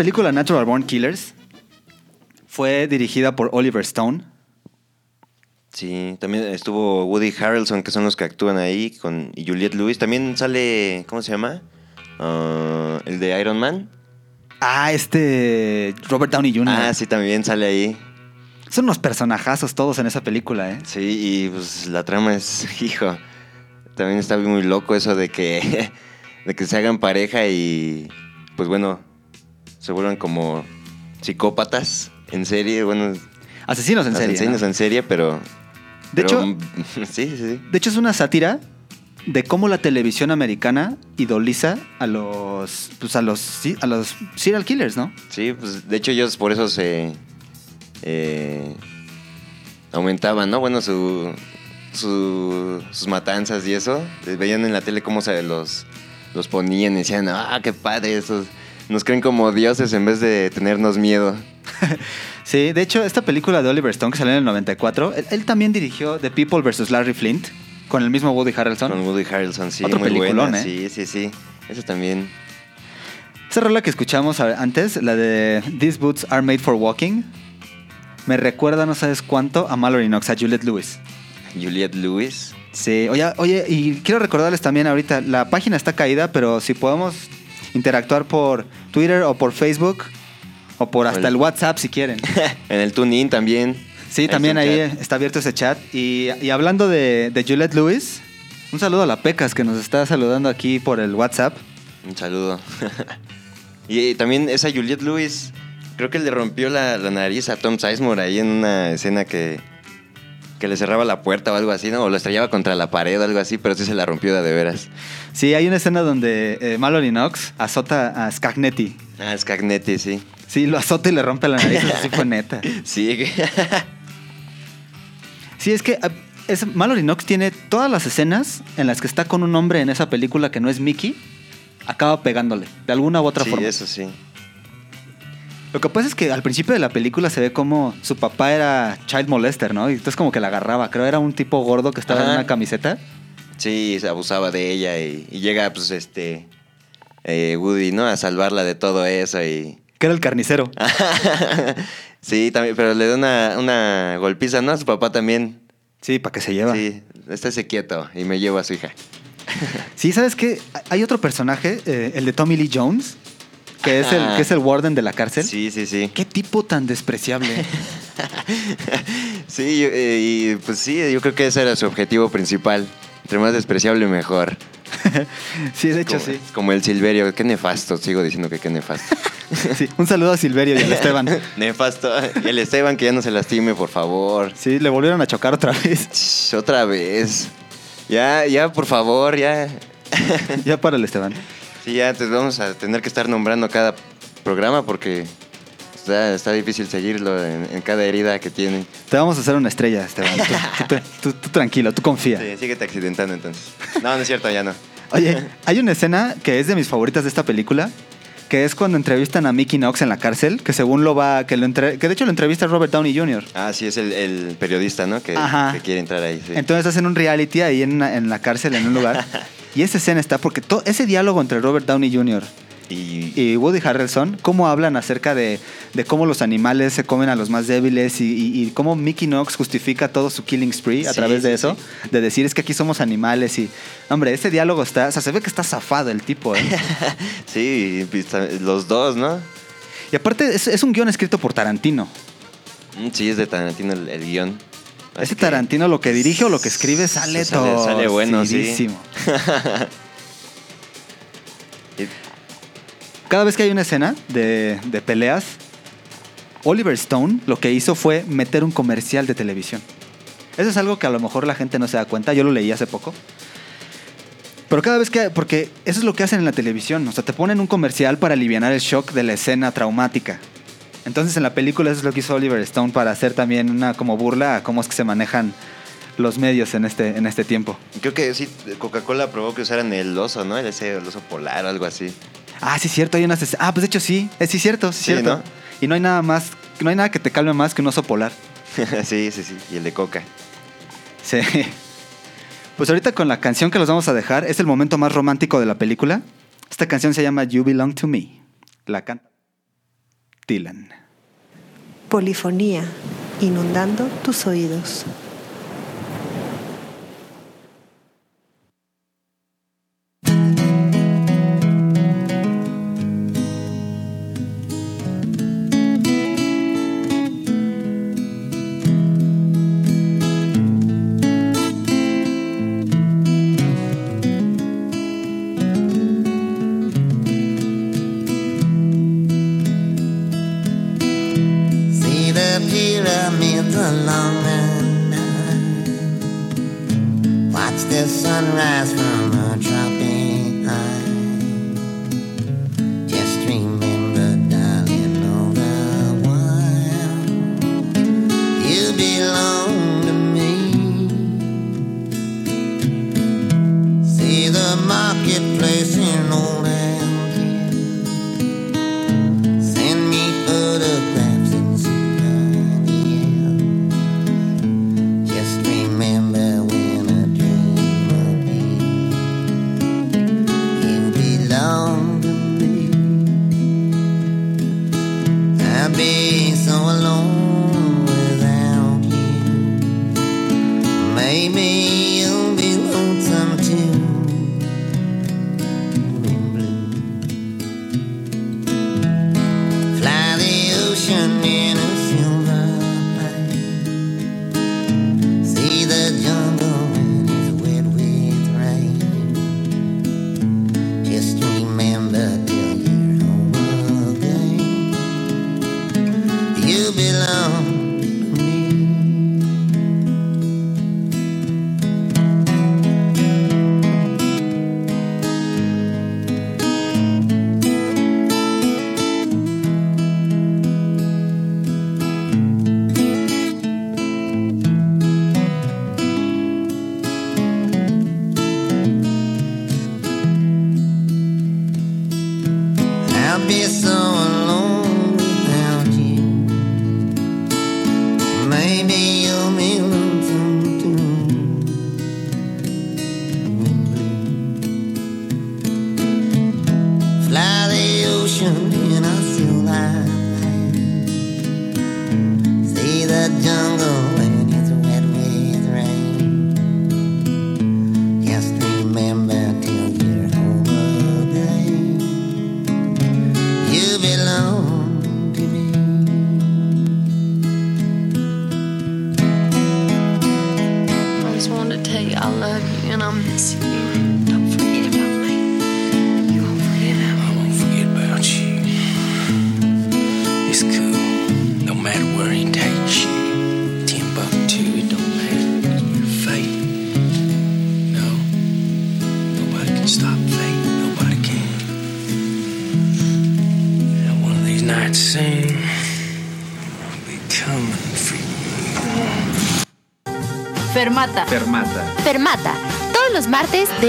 Película, Natural Born Killers, fue dirigida por Oliver Stone. Sí, también estuvo Woody Harrelson, que son los que actúan ahí, con, y Juliette Lewis. También sale, ¿cómo se llama? Ah, el de Iron Man. Ah, este. Robert Downey Jr. Ah, sí, también sale ahí. Son unos personajazos todos en esa película, ¿eh? Sí, y pues la trama es, hijo, también está muy loco eso de que, de que se hagan pareja y, pues bueno, se vuelvan como psicópatas en serie, bueno, Asesinos en serie. asesinos ¿no? en serie, pero... De pero, hecho- sí, sí, sí. De hecho, es una sátira de cómo la televisión americana idoliza a los. Pues a los. a los serial killers, ¿no? Sí, pues de hecho ellos por eso se eh, aumentaban, ¿no? Bueno, su, su- sus matanzas y eso. Veían en la tele cómo se los, los ponían y decían, ah, qué padre, esos nos creen como dioses en vez de tenernos miedo. Sí, de hecho, esta película de Oliver Stone que salió en el 94, él, él también dirigió The People vs. Larry Flint con el mismo Woody Harrelson. Con Woody Harrelson, sí, Otro muy peliculón, buena. ¿eh? Sí, sí, sí. Eso también. Esa rola que escuchamos antes, la de These Boots Are Made for Walking, me recuerda, no sabes cuánto, a Mallory Knox, a Juliette Lewis. Juliette Lewis. Sí, oye, oye, y quiero recordarles también ahorita, la página está caída, pero si podemos interactuar por Twitter o por Facebook o por hasta el WhatsApp si quieren. en el TuneIn también. Sí, Ahí también está ahí chat. está abierto ese chat. Y, y hablando de, de Juliette Lewis, un saludo a la Pecas que nos está saludando aquí por el WhatsApp. Un saludo. y también esa Juliette Lewis, creo que le rompió la, la nariz a Tom Sizemore ahí en una escena que, que le cerraba la puerta o algo así, ¿no? O lo estrellaba contra la pared o algo así, pero sí se la rompió de, de veras. Sí, hay una escena donde eh, Mallory Knox azota a Scagnetti. Ah, Scagnetti, sí. Sí, lo azota y le rompe la nariz. Así fue neta. Sí, Sí, es que ah, es, Mallory Knox tiene todas las escenas en las que está con un hombre en esa película que no es Mickey, acaba pegándole, de alguna u otra sí, forma. eso sí. Lo que pasa es que al principio de la película se ve como su papá era child molester, ¿no? Y entonces como que la agarraba. Creo era un tipo gordo que estaba en una camiseta. Sí, se abusaba de ella y, y llega, pues, este. eh, Woody, ¿no? A salvarla de todo eso y. Que era el carnicero. sí, también, pero le da una, una golpiza, ¿no? A su papá también. Sí, para que se lleva. Sí, estése quieto y me llevo a su hija. Sí, ¿sabes qué? Hay otro personaje, eh, el de Tommy Lee Jones, que es el, que es el warden de la cárcel. Sí, sí, sí. Qué tipo tan despreciable. Sí, y pues sí, yo creo que ese era su objetivo principal. Entre más despreciable, mejor. sí, de hecho como, sí. Como el Silverio. Qué nefasto, sigo diciendo que qué nefasto. Sí, Un saludo a Silverio y al Esteban. nefasto. Y el Esteban que ya no se lastime, por favor. Sí, le volvieron a chocar otra vez. Otra vez. Ya, ya, por favor, ya. Ya para el Esteban. Sí, ya te vamos a tener que estar nombrando cada programa porque está, está difícil seguirlo en, en cada herida que tiene. Te vamos a hacer una estrella, Esteban. Tú, tú- tú- tú tranquilo, tú confía. Sí, síguete accidentando entonces. No, no es cierto, ya no. Oye, hay una escena que es de mis favoritas de esta película, que es cuando entrevistan a Mickey Knox en la cárcel, que según lo va, que lo entre- que de hecho lo entrevista Robert Downey Jr. Ah, sí, es el, el periodista, ¿no? Que, que quiere entrar ahí. sí. Entonces hacen un reality ahí en, una- en la cárcel, en un lugar. y esa escena está porque to- ese diálogo entre Robert Downey Jr. y, y Woody Harrelson, cómo hablan acerca de, de cómo los animales se comen a los más débiles y, y- y cómo Mickey Knox justifica todo su killing spree a Sí, través de sí, eso, de decir es que aquí somos animales y, hombre, ese diálogo está, o sea, se ve que está zafado el tipo, ¿eh? sí, los dos, ¿no? y aparte es, es un guion escrito por Tarantino. Mm, Sí, es de Tarantino el, el guion. Así Ese que- Tarantino lo que dirige o lo que escribe sale, Sale- todo. sale bueno, sí. Cada vez que hay una escena de, de peleas, Oliver Stone lo que hizo fue meter un comercial de televisión. Eso es algo que a lo mejor la gente no se da cuenta. Yo lo leí hace poco. Pero cada vez que... Porque eso es lo que hacen en la televisión. O sea, te ponen un comercial para aliviar el shock de la escena traumática. Entonces en la película eso es lo que hizo Oliver Stone para hacer también una como burla a cómo es que se manejan los medios en este, en este tiempo. Creo que sí, Coca-Cola probó que usaran el oso, ¿no? El ese el oso polar o algo así. Ah, sí, cierto, hay unas Ah, pues de hecho sí, es sí, cierto, sí, Sí, cierto. ¿no? Y no hay nada más, no hay nada que te calme más que un oso polar. sí, sí, sí. Y el de Coca. Sí. Pues ahorita con la canción que los vamos a dejar, es el momento más romántico de la película. Esta canción se llama You Belong to Me. La canta Dylan. Polifonía, inundando tus oídos.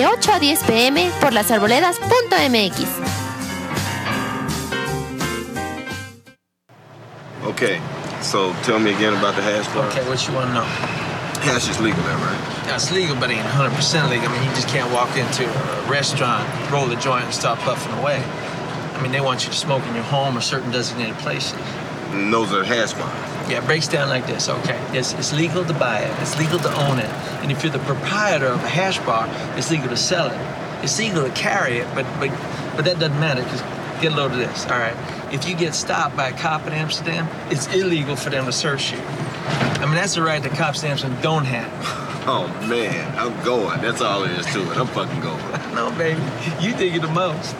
8 a 10 pm por lasarboledas.mx. Okay, so tell me again about the hash bar. Okay, what you want to know? Hash is legal there, right? Yeah, it's legal, but it ain't 100% legal. I mean, you just can't walk into a restaurant, roll a joint, and start puffing away. I mean, they want you to smoke in your home or certain designated places. And those are hash bars. Yeah, it breaks down like this. Okay, it's, it's legal to buy it, it's legal to own it, and if you're the proprietor of a hash bar, it's legal to sell it. It's legal to carry it, but but but that doesn't matter because get a load of this. All right, if you get stopped by a cop in Amsterdam, it's illegal for them to search you. I mean, that's the right the cops in Amsterdam don't have. Oh man, I'm going. That's all there is to it. I'm fucking going. No, baby, you think it the most.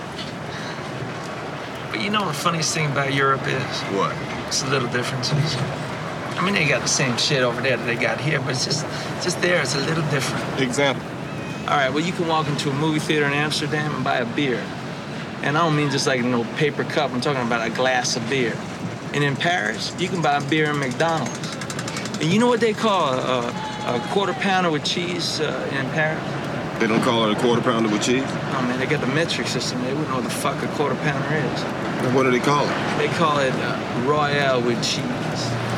But you know what the funniest thing about Europe is? What? It's the little differences. I mean, they got the same shit over there that they got here, but it's just, just there. It's a little different. Example. All right, well, you can walk into a movie theater in Amsterdam and buy a beer. And I don't mean just like no paper cup, I'm talking about a glass of beer. And in Paris, you can buy a beer in McDonald's. And you know what they call a, a quarter pounder with cheese uh, in Paris? They don't call it a quarter pounder with cheese? Oh man, they got the metric system. They wouldn't know what the fuck a quarter pounder is. What do they call it? They call it uh, Royale with cheese.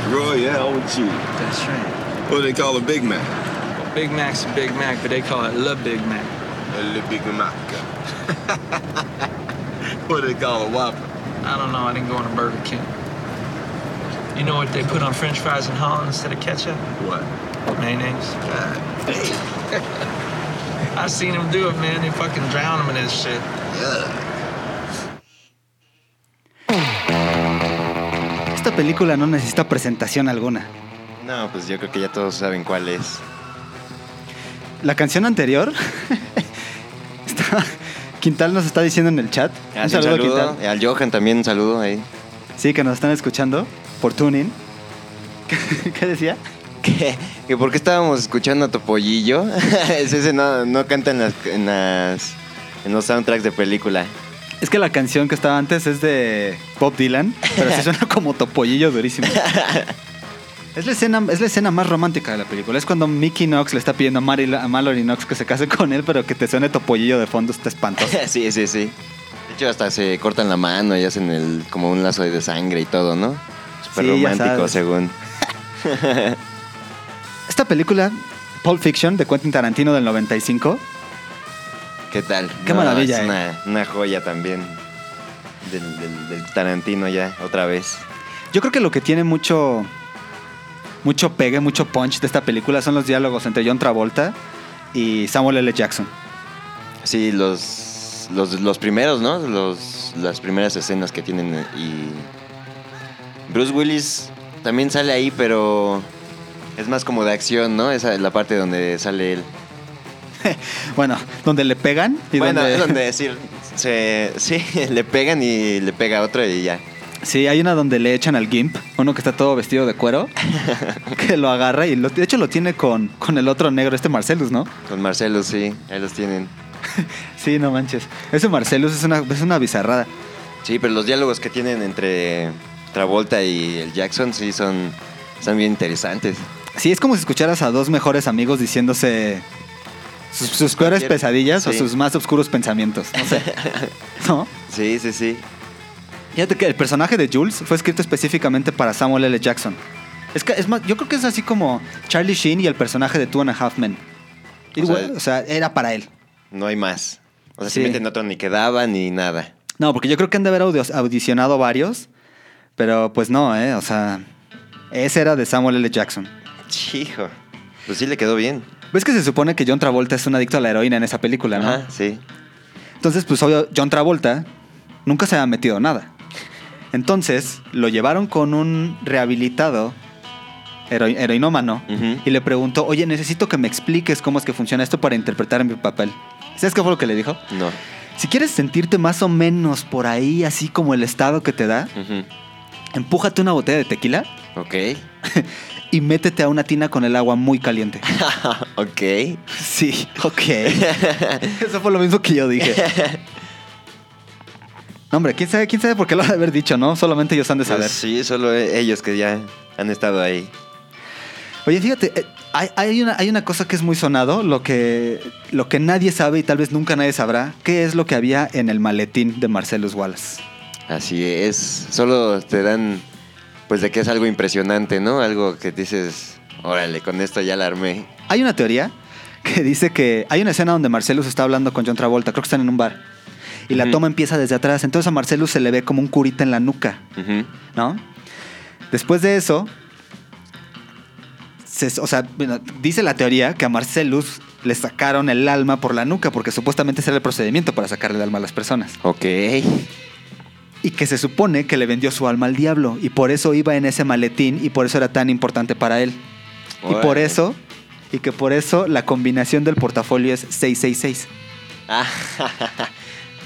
Royale with cheese. That's right. What do they call a Big Mac? Well, Big Mac's a Big Mac, but they call it Le Big Mac. Le Big Mac. what do they call a Whopper? I don't know. I didn't go on a Burger King. You know what they put on French fries in Holland instead of ketchup? What? Mayonnaise. God damn. I seen them do it, man. They fucking drown them in this shit. Yeah. Esta película no necesita presentación alguna. No, pues yo creo que ya todos saben cuál es. La canción anterior. está- Quintal nos está diciendo en el chat. Ah, sí, un saludo. Quintal. Al Johan también un saludo ahí. Sí, que nos están escuchando por tuning. ¿Qué decía? ¿Qué? ¿Que por qué estábamos escuchando a Topollillo? Ese ese no, no canta en, las, en, las, en los soundtracks de película. Es que la canción que estaba antes es de Bob Dylan, pero sí suena como topollillo durísimo. Es la, escena, es la escena más romántica de la película. Es cuando Mickey Knox le está pidiendo a, Mallory Knox que se case con él, pero que te suene topollillo de fondo está espantoso. sí, sí, sí. De hecho, hasta se cortan la mano y hacen el, como un lazo de sangre y todo, ¿no? Súper Sí, romántico, según. Esta película, Pulp Fiction, de Quentin Tarantino del 95, ¿Qué tal? Qué maravilla, Es eh. una, una joya también del, del- del Tarantino ya, otra vez. yo creo que lo que tiene mucho, mucho pegue, mucho punch de esta película son los diálogos entre John Travolta y Samuel L. Jackson. Sí, los, los, los primeros, ¿no? Los, las primeras escenas que tienen eh, y... Bruce Willis también sale ahí, pero es más como de acción, ¿no? Esa es la parte donde sale él. Bueno, donde le pegan y bueno, donde... es donde decir, se, sí, le pegan y le pega otro y ya. Sí, hay una donde le echan al Gimp, uno que está todo vestido de cuero, que lo agarra y lo- de hecho lo tiene con, con el otro negro, este Marcelus, ¿no? Con Marcelo, sí, ahí los tienen. Sí, no manches. Ese Marcelus es una, es una bizarrada. Sí, pero los diálogos que tienen entre Travolta y el Jackson sí son, son bien interesantes. Sí, es como si escucharas a dos mejores amigos diciéndose sus, sus peores pesadillas o sus más oscuros pensamientos. No sé. ¿No? Sí, sí, sí. Fíjate que el personaje de Jules fue escrito específicamente para Samuel L. Jackson. Es que, es más, yo creo que es así como Charlie Sheen y el personaje de Two and a Half Men. O Igual, sea- o sea, era para él. No hay más. O sea, Sí. si meten otro ni quedaba ni nada. No, porque yo creo que han de haber audicionado varios, pero pues no, ¿eh? O sea, ese era de Samuel L. Jackson. Hijo. Pues sí le quedó bien. ¿Ves que se supone que John Travolta es un adicto a la heroína en esa película, no? Ajá, sí. Entonces, pues obvio, John Travolta nunca se había metido nada. Entonces, lo llevaron con un rehabilitado hero- heroinómano, Ujú. y le preguntó, oye, necesito que me expliques cómo es que funciona esto para interpretar mi papel. ¿Sabes qué fue lo que le dijo? No. Si quieres sentirte más o menos por ahí, así como el estado que te da, Ujú. empújate una botella de tequila Ok. y métete a una tina con el agua muy caliente. ok. Sí, ok. Eso fue lo mismo que yo dije. No, hombre, ¿quién sabe, quién sabe por qué lo ha de haber dicho, ¿no? Solamente ellos han de saber. Pues sí, solo ellos que ya han estado ahí. Oye, fíjate, eh, hay, hay una, hay una cosa que es muy sonado, lo que, lo que nadie sabe y tal vez nunca nadie sabrá, ¿qué es lo que había en el maletín de Marcellus Wallace? Así es. Solo te dan, pues, de que es algo impresionante, ¿no? Algo que dices, órale, con esto ya la armé. Hay una teoría que dice que hay una escena donde Marcellus está hablando con John Travolta, creo que están en un bar, y la toma empieza desde atrás, entonces a Marcellus se le ve como un curita en la nuca. ¿no? Después de eso, se- o sea, bueno, dice la teoría que a Marcellus le sacaron el alma por la nuca, porque supuestamente ese era el procedimiento para sacarle el alma a las personas. Ok. Y que se supone que le vendió su alma al diablo, y por eso iba en ese maletín, y por eso era tan importante para él. Y por eso, y que por eso la combinación del portafolio es 666. Ah,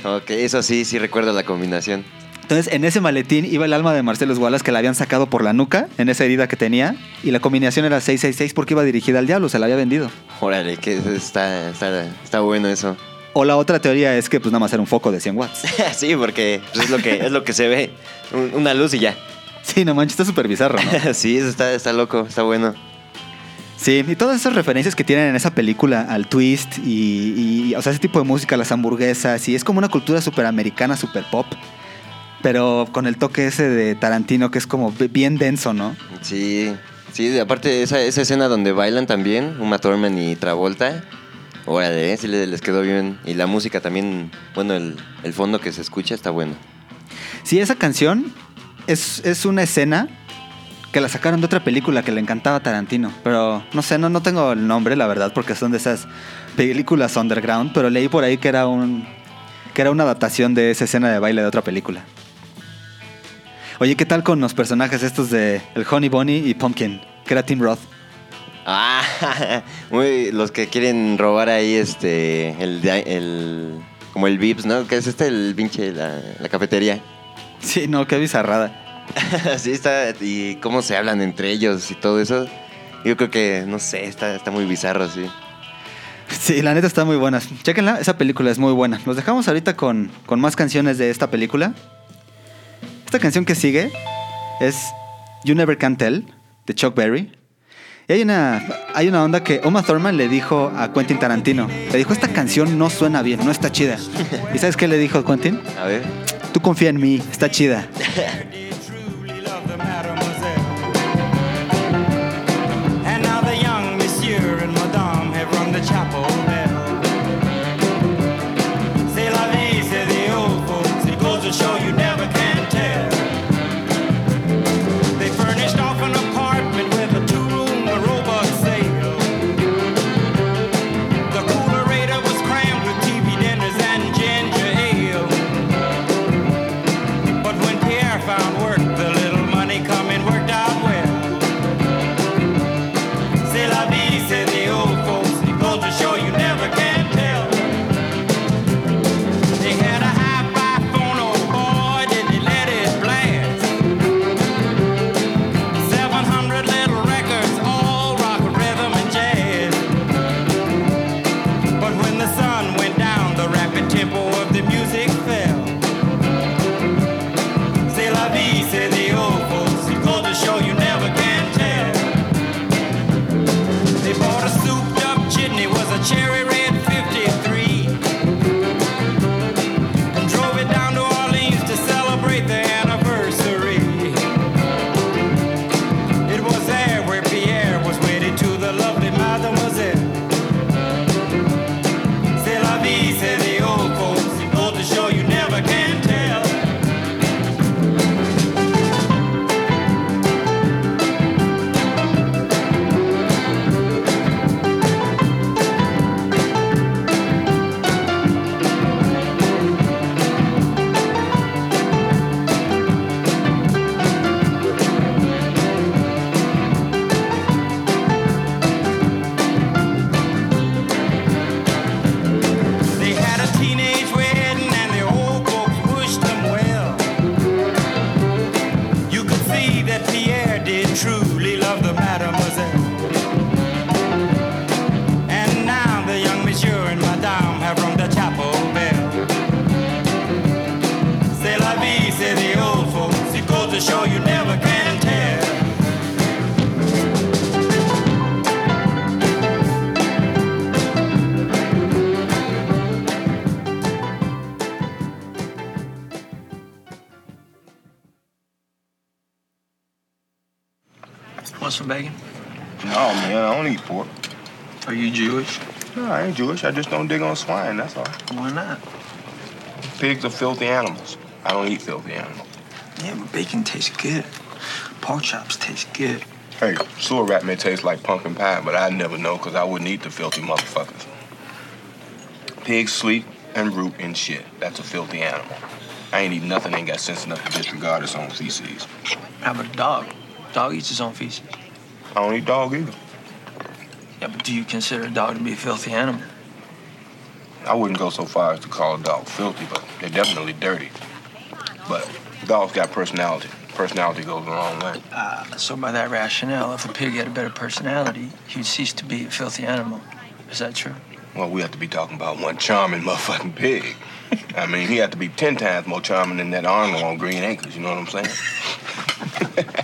ok, eso sí, sí recuerdo la combinación. Entonces, en ese maletín iba el alma de Marcellus Wallace que le habían sacado por la nuca, en esa herida que tenía, y la combinación era 666 porque iba dirigida al diablo, se la había vendido. Órale, que está, está, está bueno eso. O la otra teoría es que pues nada más era un foco de 100 watts. sí, porque pues, es, lo que, es lo que se ve. Un- Una luz y ya. Sí, no manches, está súper bizarro, ¿no? sí, eso está, está loco, está bueno. Sí, y todas esas referencias que tienen en esa película al twist y, y, o sea, ese tipo de música, las hamburguesas, y es como una cultura súper americana, súper pop, pero con el toque ese de Tarantino que es como bi- bien denso, ¿no? Sí, sí, aparte esa, esa escena donde bailan también, Uma Thurman y Travolta. Órale, eh, sí le- les quedó bien. Y la música también, bueno, el, el fondo que se escucha está bueno. Sí, esa canción es, es una escena que la sacaron de otra película que le encantaba a Tarantino. Pero no sé, no, no tengo el nombre, la verdad, porque son de esas películas underground. Pero leí por ahí que era un. que era una adaptación de esa escena de baile de otra película. Oye, ¿qué tal con los personajes estos de el Honey Bunny y Pumpkin? Que era Tim Roth. Ah, muy, los que quieren robar ahí este, el, como el Vips, ¿no? Que es este el pinche, la, la cafetería. Sí, no, qué bizarrada. sí, está, y cómo se hablan entre ellos y todo eso. Yo creo que, no sé, está, está muy bizarro, sí. Sí, la neta está muy buena. Chéquenla, esa película es muy buena. Los dejamos ahorita con, con más canciones de esta película. Esta canción que sigue es You Never Can Tell, de Chuck Berry. Y hay una, hay una onda que Uma Thurman le dijo a Quentin Tarantino. Le dijo, esta canción no suena bien, no está chida. ¿Y sabes qué le dijo Quentin? A ver. Tú confía en mí, está chida. I ain't Jewish. I just don't dig on swine, that's all. Why not? Pigs are filthy animals. I don't eat filthy animals. Yeah, but bacon tastes good. Pork chops taste good. Hey, sewer rat may taste like pumpkin pie, but I'd never know because I wouldn't eat the filthy motherfuckers. Pigs sleep and root in shit. That's a filthy animal. I ain't eat nothing ain't got sense enough to disregard its own feces. How about a dog? Dog eats his own feces. I don't eat dog either. Yeah, but do you consider a dog to be a filthy animal? I wouldn't go so far as to call a dog filthy, but they're definitely dirty. But dogs got personality. Personality goes a long way. Uh, so by that rationale, if a pig had a better personality, he'd cease to be a filthy animal. Is that true? Well, we have to be talking about one charming motherfucking pig. I mean, he had to be ten times more charming than that Arnold on Green Acres. You know what I'm saying?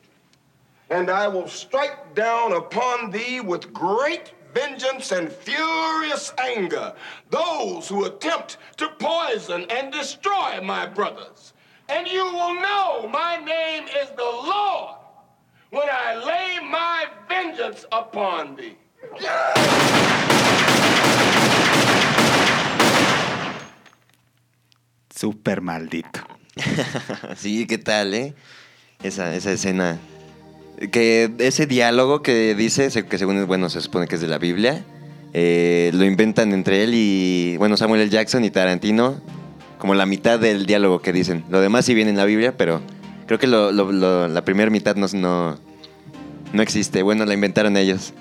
And I will strike down upon thee with great vengeance and furious anger those who attempt to poison and destroy my brothers. And you will know my name is the Lord when I lay my vengeance upon thee. Súper maldito. sí, ¿qué tal, eh? Esa, esa escena. Que ese diálogo que dice, que según, bueno, se supone que es de la Biblia, eh, lo inventan entre él y, bueno, Samuel L. Jackson y Tarantino, como la mitad del diálogo que dicen. Lo demás sí viene en la Biblia, pero creo que lo- lo- lo- la primera mitad no, no, no existe. Bueno, la inventaron ellos.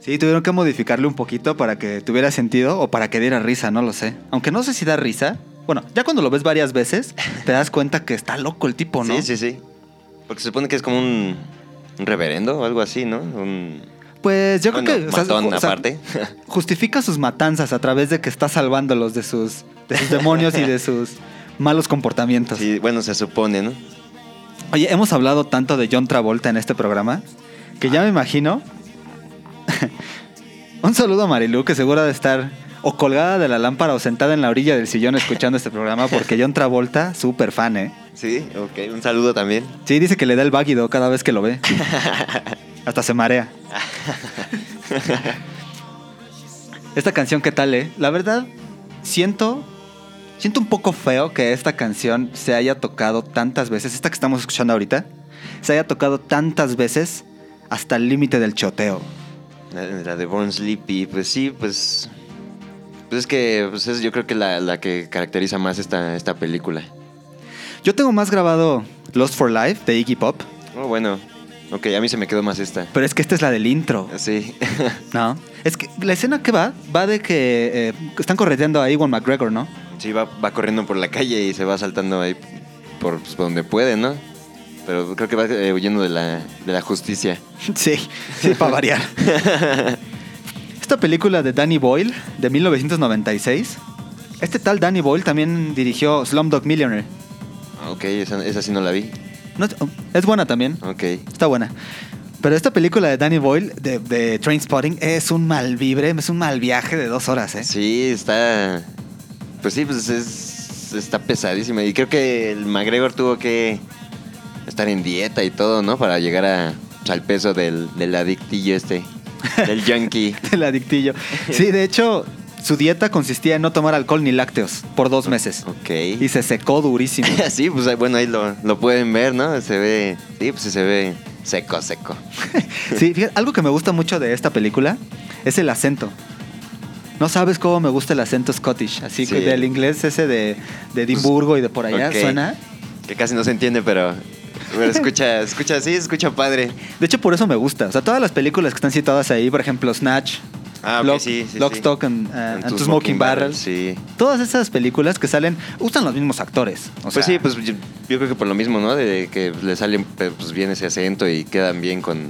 Sí, tuvieron que modificarle un poquito para que tuviera sentido o para que diera risa, no lo sé. Aunque no sé si da risa. Bueno, ya cuando lo ves varias veces, te das cuenta que está loco el tipo, ¿no? Sí, sí, sí. Porque se supone que es como un, un reverendo o algo así, ¿no? Un, Pues yo bueno, creo que matón ju- o sea, aparte. justifica sus matanzas a través de que está salvándolos de sus, de sus demonios y de sus malos comportamientos. sí, bueno, se supone, ¿no? Oye, hemos hablado tanto de John Travolta en este programa que ya me imagino. Un saludo a Marilu, que seguro de estar o colgada de la lámpara o sentada en la orilla del sillón escuchando este programa, porque John Travolta, súper fan, ¿eh? Sí, ok. Un saludo también. Sí, dice que le da el váguido cada vez que lo ve. Hasta se marea. Esta canción, ¿qué tal, eh? La verdad, siento. Siento un poco feo que esta canción se haya tocado tantas veces. Esta que estamos escuchando ahorita. Se haya tocado tantas veces hasta el límite del choteo. La, de Born Sleepy, pues sí, pues. Pues es que pues es yo creo que la, la que caracteriza más esta, esta película. Yo tengo más grabado Lost for Life de Iggy Pop. Oh, bueno. Ok, a mí se me quedó más esta. Pero es que esta es la del intro. Sí. No. Es que la escena que va, va de que eh, están correteando a Ewan McGregor, ¿no? Sí, va, va corriendo por la calle y se va saltando ahí por, pues, por donde puede, ¿no? Pero creo que va eh, huyendo de la, de la justicia. Sí, sí, para variar. Esta película de Danny Boyle, de 1996. Este tal Danny Boyle también dirigió Slumdog Millionaire. Ah, Ok, esa, esa sí no la vi. No, es buena también. Ok. Está buena. Pero esta película de Danny Boyle, de, de Trainspotting, es un mal vibre, es un mal viaje de dos horas, ¿eh? Sí, está. Pues sí, pues es, está pesadísima. Y creo que el McGregor tuvo que estar en dieta y todo, ¿no? Para llegar a, al peso del, del adictillo este. Del junkie. El adictillo. Sí, de hecho, su dieta consistía en no tomar alcohol ni lácteos por dos meses. Ok. Y se secó durísimo. sí, pues bueno, ahí lo, lo pueden ver, ¿no? Se ve. Sí, pues se ve seco, seco. Sí, fíjate, algo que me gusta mucho de esta película es el acento. No sabes cómo me gusta el acento Scottish, así que del inglés ese de, de Edimburgo y de por allá Ok. suena. Que casi no se entiende, pero. Pero escucha, escucha, sí, escucha padre. De hecho, por eso me gusta. O sea, todas las películas que están citadas ahí, por ejemplo, Snatch, Ah, Lock, sí, sí, Lock, sí. Stock and, uh, And and Smoking Barrels. Sí. Todas esas películas que salen usan los mismos actores. O pues sea, sí, pues yo, yo creo que por lo mismo, ¿no? De que le salen pues, bien ese acento y quedan bien con,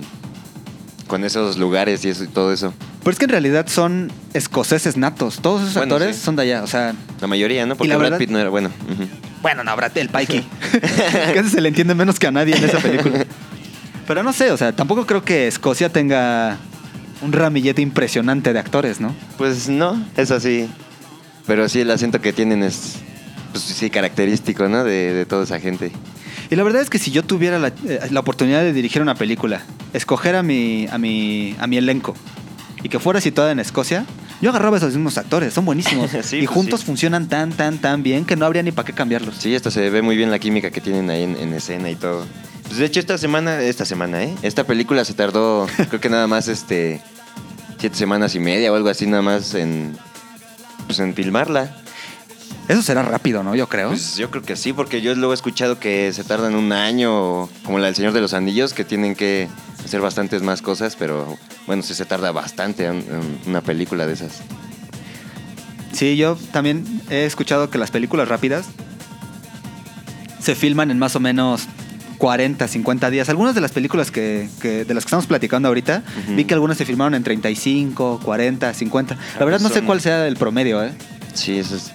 con esos lugares y eso y todo eso. Pero es que en realidad son escoceses natos. Todos esos Bueno, actores sí. son de allá. O sea, La mayoría, ¿no? Porque la Brad verdad- Pitt no era bueno. Bueno, no, Brad, el Pikey. ese se le entiende menos que a nadie en esa película. Pero no sé, o sea, tampoco creo que Escocia tenga un ramillete impresionante de actores, ¿no? Pues no, eso sí. Pero sí, el acento que tienen es, pues sí, característico, ¿no? De, de toda esa gente. Y la verdad es que si yo tuviera la, eh, la oportunidad de dirigir una película, escoger a mi, a mi, a mi elenco y que fuera situada en Escocia, yo agarraba a esos mismos actores, son buenísimos. Sí, y pues juntos sí. funcionan tan, tan, tan bien que no habría ni para qué cambiarlos. Sí, esto se ve muy bien la química que tienen ahí en, en escena y todo. Pues de hecho, esta semana, esta semana, ¿eh? Esta película se tardó, creo que nada más, este, siete semanas y media o algo así, nada más en, pues en filmarla. Eso será rápido, ¿no? Yo creo. Pues yo creo que sí, porque yo luego he escuchado que se tardan un año, como la del Señor de los Anillos, que tienen que hacer bastantes más cosas, pero bueno, sí se tarda bastante en, en una película de esas. Sí, yo también he escuchado que las películas rápidas se filman en más o menos 40, 50 días. Algunas de las películas que, que- de las que estamos platicando ahorita, vi que algunas se filmaron en 35, 40, 50. La verdad pues no sé cuál sea el promedio, ¿eh? Sí, eso es.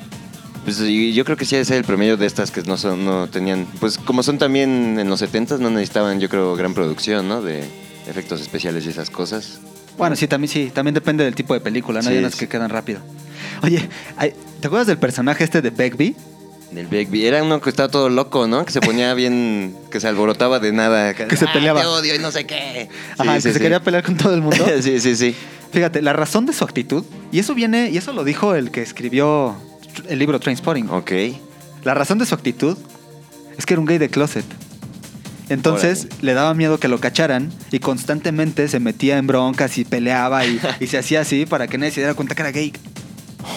Pues y yo creo que sí es el promedio de estas que no son, no tenían, pues como son también en los 70 no necesitaban, yo creo, gran producción, ¿no? De efectos especiales y esas cosas. Bueno, sí, también sí, también depende del tipo de película, ¿no? Hay unas sí. que quedan rápido. Oye, ¿te acuerdas del personaje este de Begbie? Del Begbie. Era uno que estaba todo loco, ¿no? Que se ponía bien, que se alborotaba de nada. Que se "Ah, peleaba. Te odio y no sé qué. Ajá, Sí, que sí, se quería pelear con todo el mundo. sí, sí, sí. Fíjate, la razón de su actitud, y eso viene, y eso lo dijo el que escribió el libro Trainspotting. Ok. La razón de su actitud es que era un gay de closet. Entonces le daba miedo que lo cacharan y constantemente se metía en broncas y peleaba y, y se hacía así para que nadie se diera cuenta que era gay.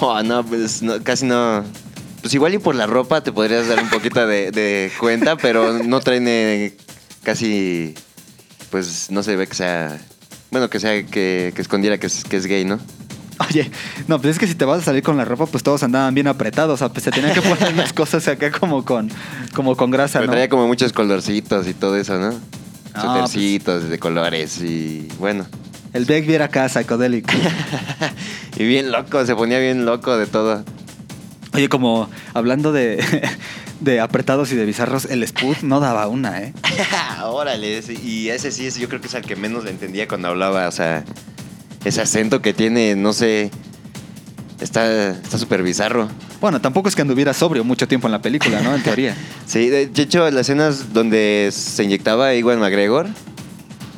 Oh, no, pues no, casi no. Pues igual y por la ropa te podrías dar un poquito de, de cuenta, pero no traen eh, casi. Pues no se ve que sea. Bueno, que sea que, que escondiera que es, que es gay, ¿no? Oye, no, pues es que si te vas a salir con la ropa, pues todos andaban bien apretados. O sea, pues se tenían que poner las cosas acá como con, como con grasa, Pero ¿no? traía como muchos colorcitos y todo eso, ¿no? Ah, Sutercitos de colores y bueno. El Begbie era acá psicodélico. Y bien loco, se ponía bien loco de todo. Oye, como hablando de, de apretados y de bizarros, el Spud no daba una, ¿eh? Órale, y ese sí es, yo creo que es al que menos le entendía cuando hablaba, o sea, ese acento que tiene, no sé, está está súper bizarro. Bueno, tampoco es que anduviera sobrio mucho tiempo en la película, ¿no? En teoría. Sí, de hecho, las escenas donde se inyectaba Iwan McGregor,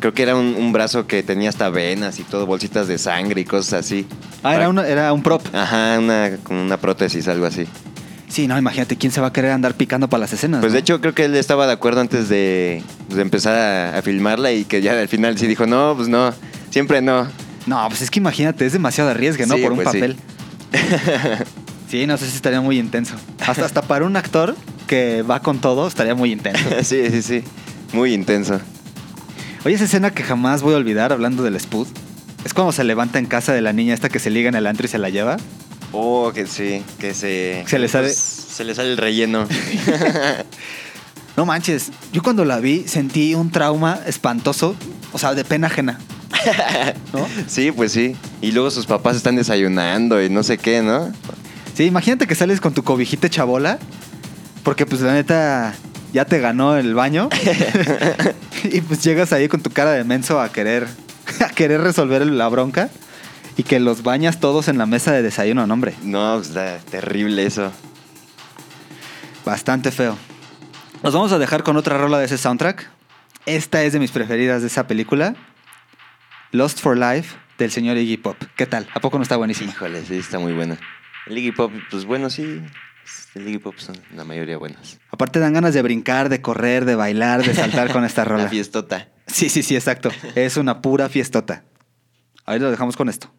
creo que era un, un brazo que tenía hasta venas y todo, bolsitas de sangre y cosas así. Ah, era, una- era un prop. Ajá, una, como una prótesis, algo así. Sí, no, imagínate, ¿quién se va a querer andar picando para las escenas? Pues de no? hecho creo que él estaba de acuerdo antes de, de empezar a, a filmarla y que ya al final sí dijo, no, pues no, siempre no. No, pues es que imagínate, es demasiado arriesgue, ¿no? Sí, Por un pues sí. papel. Sí. no sé si estaría muy intenso. Hasta, hasta para un actor que va con todo, estaría muy intenso. sí, sí, sí, muy intenso. Oye, esa escena que jamás voy a olvidar, hablando del Spud, es cuando se levanta en casa de la niña esta que se liga en el antro y se la lleva. Oh, que sí, que se... Se le sale- pues, se le sale el relleno. No manches, yo cuando la vi sentí un trauma espantoso, o sea, de pena ajena. ¿No? sí, pues sí. Y luego sus papás están desayunando y no sé qué, ¿no? Sí, imagínate que sales con tu cobijita chabola, porque pues la neta ya te ganó el baño. y pues llegas ahí con tu cara de menso a querer, a querer resolver la bronca y que los bañas todos en la mesa de desayuno, no, hombre. No, pues, está terrible eso. Bastante feo. Nos vamos a dejar con otra rola de ese soundtrack. Esta es de mis preferidas de esa película. Lost for Life del señor Iggy Pop. ¿Qué tal? ¿A poco no está buenísima? Híjole, sí, está muy buena. El Iggy Pop, pues bueno, sí. El Iggy Pop son la mayoría buenas. Aparte dan ganas de brincar, de correr, de bailar, de saltar con esta rola. La fiestota. Sí, sí, sí, exacto. Es una pura fiestota. Ahí lo dejamos con esto.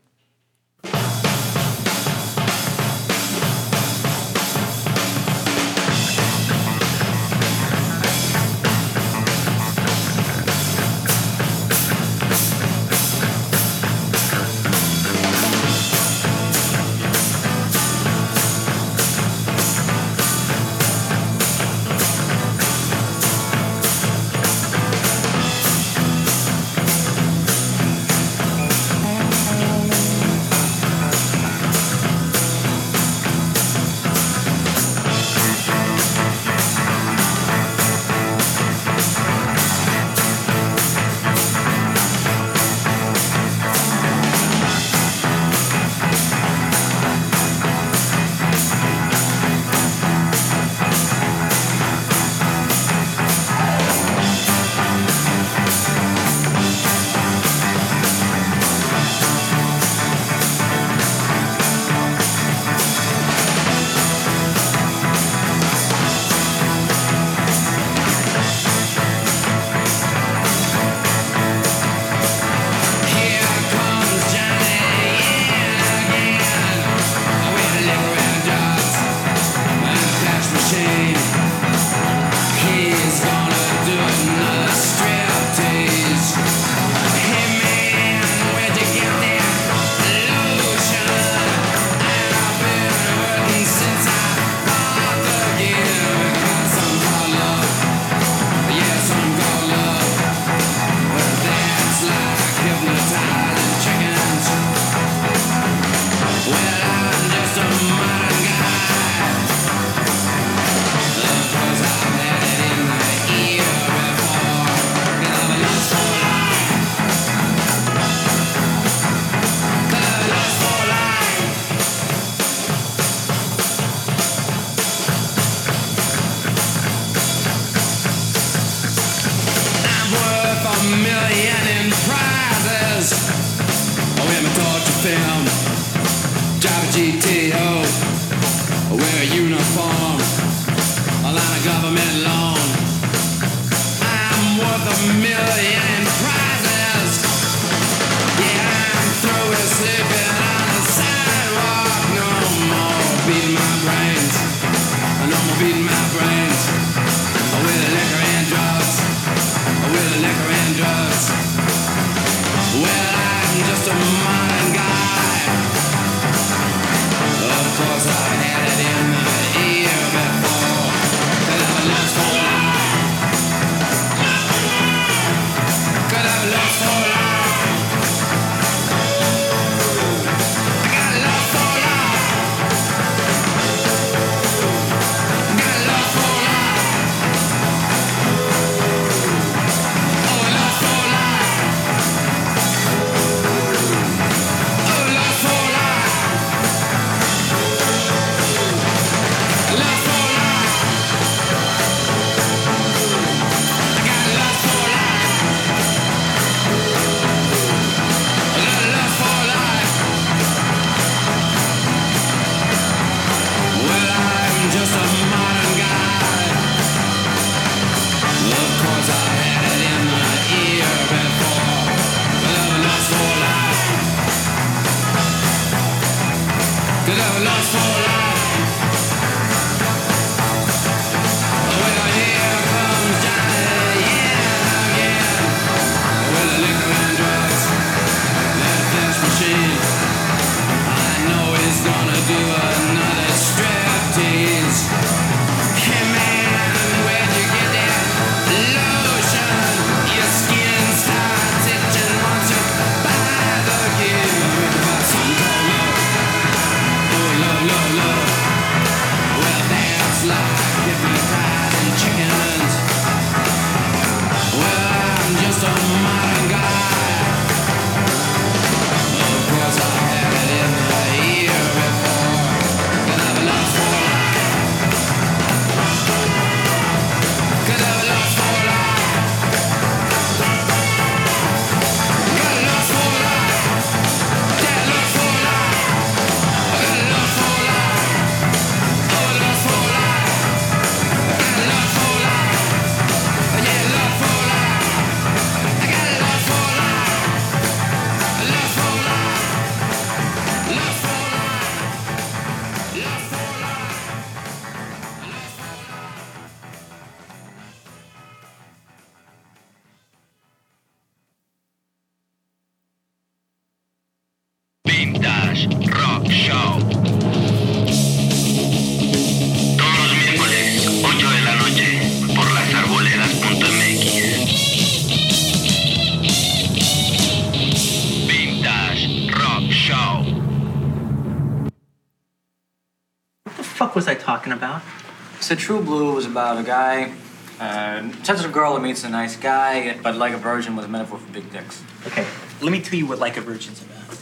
True Blue was about a guy, uh, sensitive girl that meets a nice guy, but like a virgin was a metaphor for big dicks. Okay, let me tell you what Like a Virgin's about.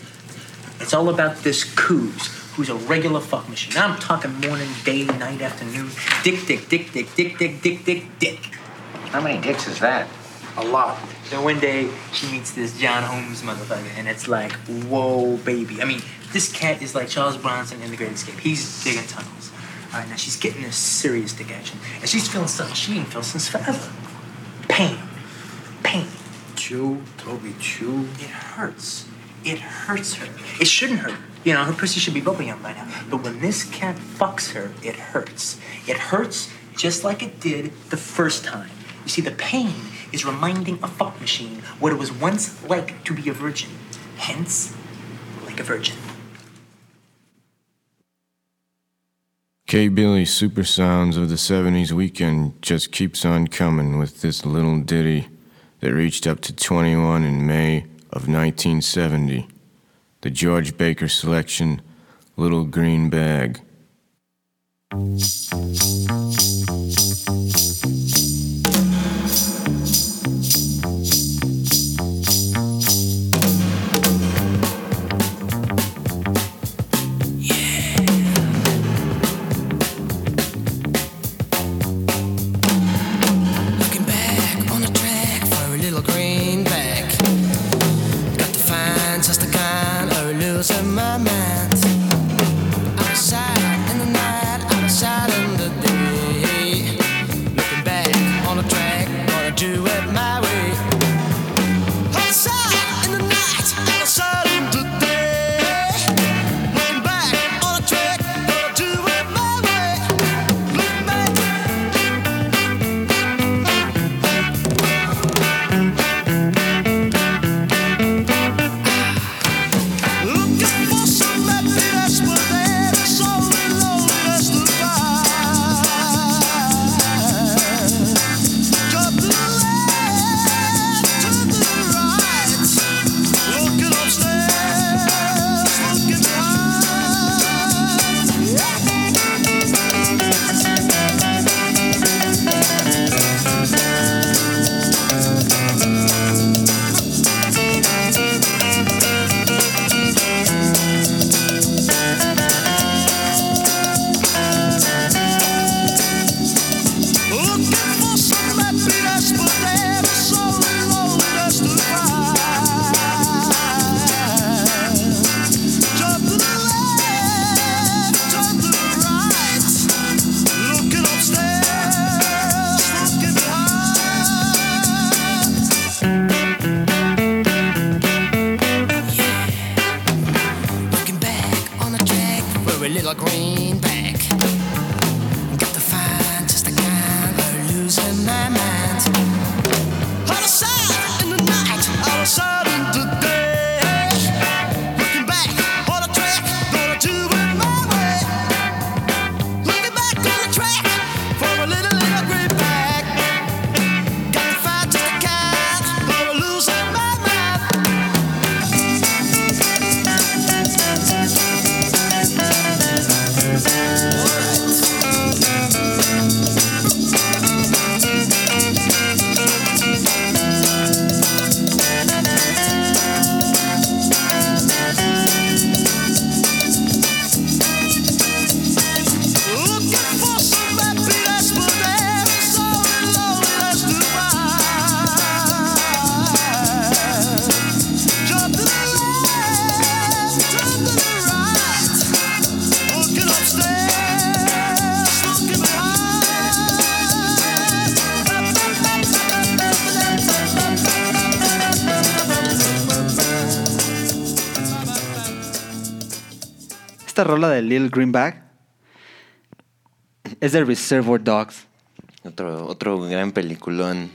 It's all about this Coos, who's a regular fuck machine. I'm talking morning, day, night, afternoon. Dick, dick, dick, dick, dick, dick, dick, dick, dick. How many dicks is that? A lot. Then one day she meets this John Holmes motherfucker, and it's like, whoa, baby. I mean, this cat is like Charles Bronson in The Great Escape. He's digging tunnels. Oh, right, now she's getting a serious dick action, and she's feeling something she ain't felt since forever. Pain. Pain. Chew, Toby, chew. It hurts. It hurts her. It shouldn't hurt. You know, her pussy should be bubbling up by now. But when this cat fucks her, it hurts. It hurts just like it did the first time. You see, the pain is reminding a fuck machine what it was once like to be a virgin. Hence, like a virgin. K Billy Super Sounds of the 70s weekend just keeps on coming with this little ditty that reached up to 21 in May of 1970. The George Baker selection, Little Green Bag. Little Greenback es de Reservoir Dogs. Otro, otro gran peliculón.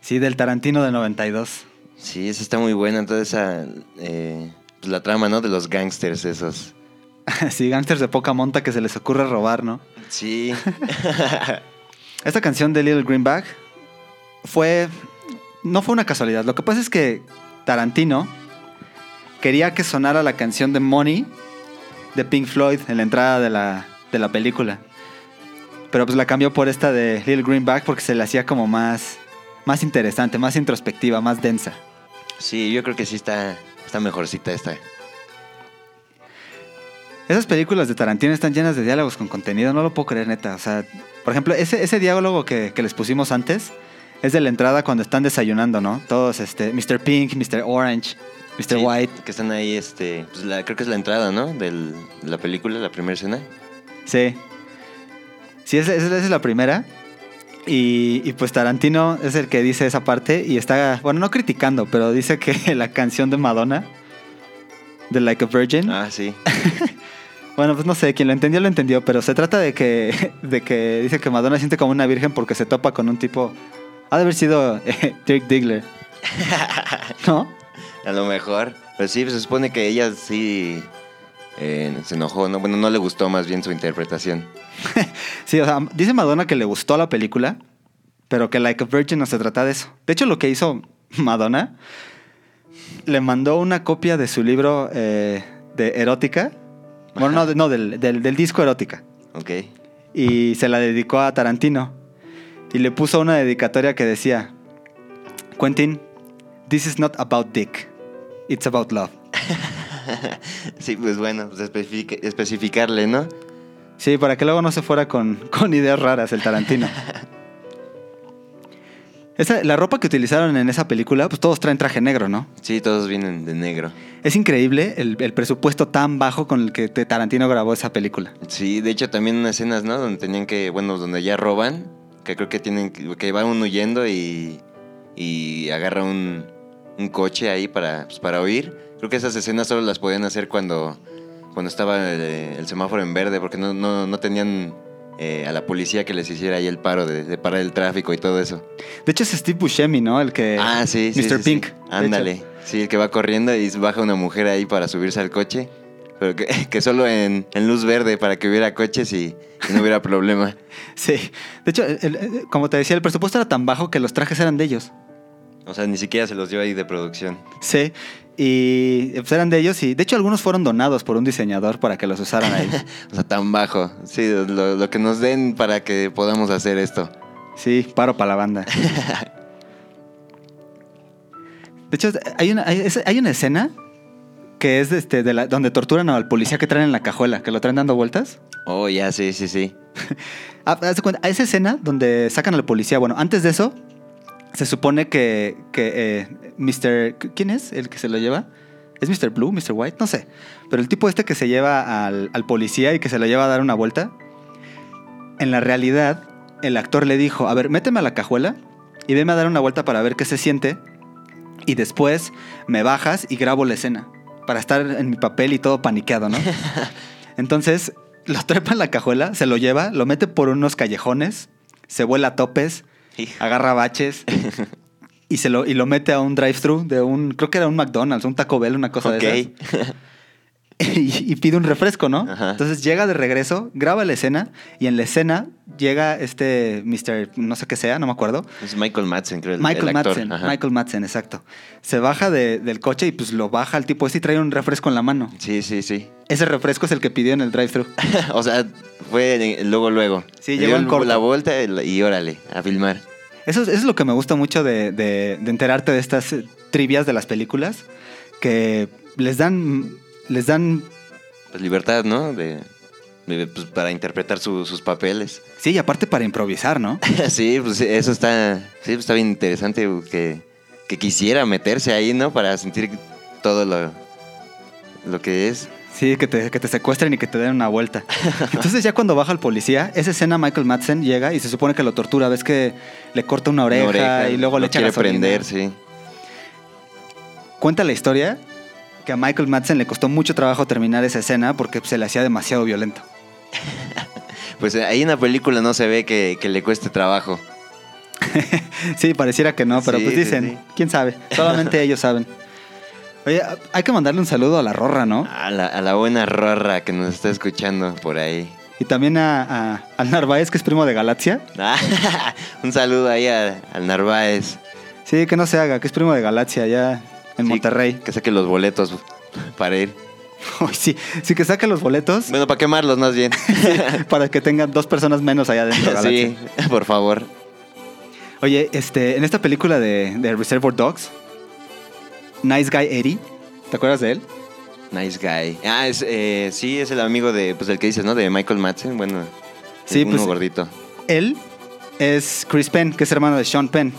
Sí, del Tarantino del 92. Sí, esa está muy buena. Toda esa. eh, pues la trama, ¿no? De los gangsters esos. sí, gangsters de poca monta que se les ocurre robar, ¿no? Sí. Esta canción de Little Greenback fue. No fue una casualidad. Lo que pasa es que Tarantino quería que sonara la canción de Money de Pink Floyd en la entrada de la, de la película. Pero pues la cambió por esta de Little Greenback porque se le hacía como más, más interesante, más introspectiva, más densa. Sí, yo creo que sí está, está mejorcita esta. Esas películas de Tarantino están llenas de diálogos con contenido, no lo puedo creer, neta. O sea, por ejemplo, ese, ese diálogo que, que les pusimos antes es de la entrada cuando están desayunando, ¿no? Todos, este, Mr. Pink, Mr. Orange, Mr. Sí, White. Que están ahí, este, pues la- creo que es la entrada, ¿no? Del- de la película, la primera escena. Sí. Sí, esa, esa es la primera. Y, y pues Tarantino es el que dice esa parte y está, bueno, no criticando, pero dice que la canción de Madonna, de Like a Virgin, Ah, sí. bueno, pues no sé, quien lo entendió, lo entendió, pero se trata de que, de que dice que Madonna siente como una virgen porque se topa con un tipo, ha de haber sido eh, Dirk Diggler, ¿no? A lo mejor. Pero sí, pues, se supone que ella sí eh, se enojó, ¿no? Bueno, no le gustó más bien su interpretación. Sí, o sea, dice Madonna que le gustó la película, pero que Like a Virgin no se trata de eso. De hecho, lo que hizo Madonna, le mandó una copia de su libro eh, de erótica. Bueno, no, no del, del- del disco erótica. Ok. Y se la dedicó a Tarantino. Y le puso una dedicatoria que decía, Quentin, this is not about dick, it's about love. sí, pues bueno, pues especific- especificarle, ¿no? Sí, para que luego no se fuera con, con ideas raras el Tarantino. Esa- la ropa que utilizaron en esa película, pues todos traen traje negro, ¿no? Sí, todos vienen de negro. Es increíble el, el presupuesto tan bajo con el que Tarantino grabó esa película. Sí, de hecho también unas escenas, ¿no? Donde tenían que, bueno, donde ya roban, que creo que tienen, que que va uno huyendo y, y agarra un, un coche ahí para, pues, para huir. Creo que esas escenas solo las podían hacer cuando, cuando estaba eh, el, semáforo en verde, porque no, no, no tenían eh, a la policía que les hiciera ahí el paro de, de parar el tráfico y todo eso. De hecho, es Steve Buscemi, ¿no? El que. Ah, sí, sí. Mr. sí. Pink. Ándale. Sí, el que va corriendo y baja una mujer ahí para subirse al coche. Pero que, que solo en, en luz verde para que hubiera coches y, y no hubiera problema. Sí. De hecho, el- el- como te decía, el presupuesto era tan bajo que los trajes eran de ellos. O sea, ni siquiera se los dio ahí de producción. Sí. Y pues eran de ellos y de hecho algunos fueron donados por un diseñador para que los usaran ahí. O sea, tan bajo. Sí, lo, lo que nos den para que podamos hacer esto. Sí, paro para la banda. De hecho, hay una, hay, una escena que es de este, de la- donde torturan al policía que traen en la cajuela, que lo traen dando vueltas. Oh, ya, sí, sí, sí. Ah, cuenta, a esa escena donde sacan al policía, bueno, antes de eso, se supone que, que eh, Mr. ¿Quién es el que se lo lleva? ¿Es Mr. Blue, Mr. White? No sé. Pero el tipo este que se lleva al, al policía y que se lo lleva a dar una vuelta, en la realidad, el actor le dijo, a ver, méteme a la cajuela y veme a dar una vuelta para ver qué se siente y después me bajas y grabo la escena para estar en mi papel y todo paniqueado, ¿no? Entonces lo trepa en la cajuela, se lo lleva, lo mete por unos callejones, se vuela a topes, agarra baches y se lo y lo mete a un drive-thru de un creo que era un McDonald's, un Taco Bell, una cosa de esas. Y, y pide un refresco, ¿no? Entonces llega de regreso, graba la escena y en la escena llega este Mr. no sé qué sea, no me acuerdo. Es Michael Madsen, creo. El, Michael el actor. Madsen, Ajá. Michael Madsen, exacto. Se baja de- del coche y pues lo baja el tipo este y trae un refresco en la mano. Sí, sí, sí. Ese refresco es el que pidió en el drive-thru. o sea, fue eh, luego, luego. Sí, Le llegó en corto. la vuelta y y órale, a filmar. Eso, es- eso es lo que me gusta mucho de, de- de enterarte de estas trivias de las películas, que les dan, les dan, Pues libertad, ¿no? De, de- pues, para interpretar su- sus papeles. sí, y aparte para improvisar, ¿no? sí, pues eso está, sí, pues, está bien interesante que, que quisiera meterse ahí, ¿no? Para sentir todo lo, lo que es. Sí, que te, que te secuestren y que te den una vuelta. Entonces ya cuando baja el policía, esa escena Michael Madsen llega y se supone que lo tortura, ves que le corta una oreja, Una oreja, y luego le echa quiere gasolina. prender, sí. Cuenta la historia que a Michael Madsen le costó mucho trabajo terminar esa escena porque se le hacía demasiado violento. Pues eh, ahí en la película no se ve que, que le cueste trabajo. Sí, pareciera que no, pero Sí, pues dicen, sí. quién sabe, solamente ellos saben. Oye, hay que mandarle un saludo a la Rorra, ¿no? A la, a la buena rorra que nos está escuchando por ahí. Y también a, a- al Narváez, que es primo de Galaxia. Un saludo ahí a- al Narváez. Sí, que no se haga, que es primo de Galaxia allá en Sí, Monterrey. Que saque los boletos para ir. Sí, sí que saque los boletos Bueno, para quemarlos más bien. para que tengan dos personas menos allá adentro. sí, Galaxia. por favor. Oye, este, en esta película de, de Reservoir Dogs, Nice Guy Eddie, ¿te acuerdas de él? Nice guy. Ah, es, eh, sí, es el amigo de, pues el que dices, ¿no? De Michael Madsen. Bueno, Sí, uno pues- gordito. Él es Chris Penn, que es hermano de Sean Penn.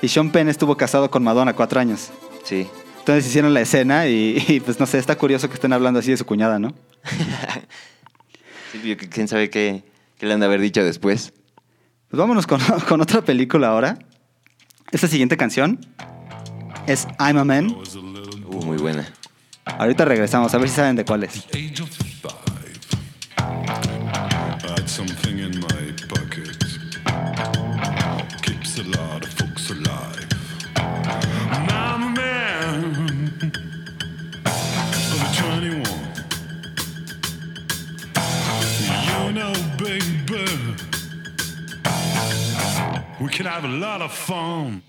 Y Sean Penn estuvo casado con Madonna cuatro años. Sí. Entonces hicieron la escena y, y, pues no sé, está curioso que estén hablando así de su cuñada, ¿no? Sí, yo- ¿Quién sabe qué, qué le han de haber dicho después? Pues vámonos con, con otra película ahora. Esta siguiente canción es I'm a Man. Uh, muy buena. Ahorita regresamos, a ver si saben de cuál es. We can have a lot of fun.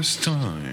first time.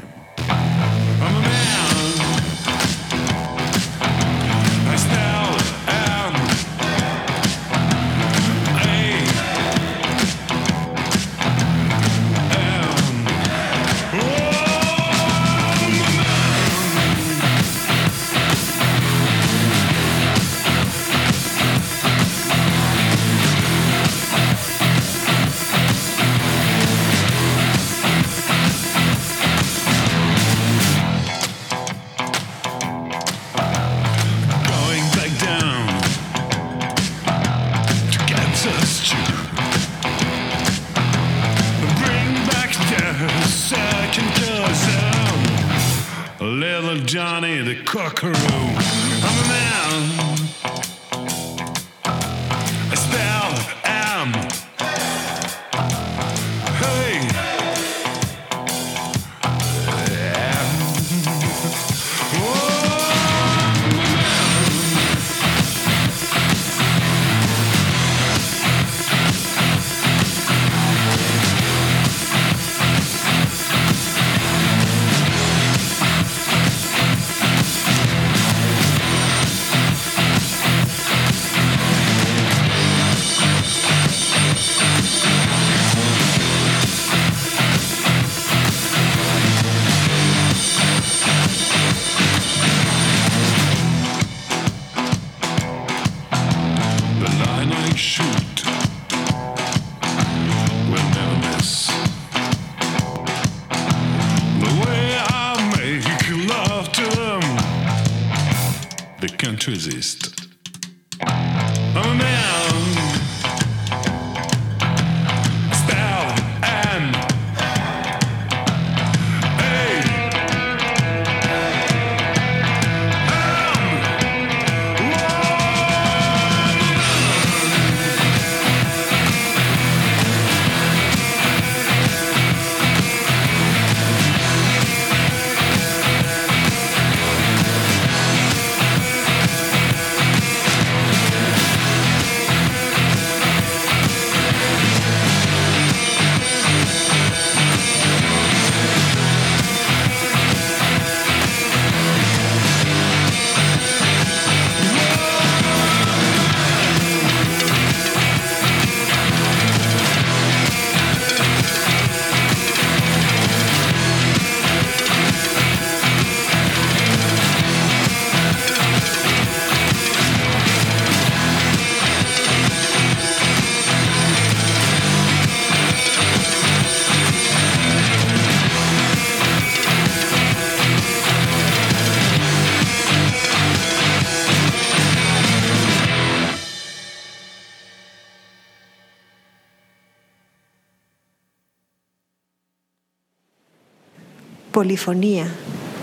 Polifonía,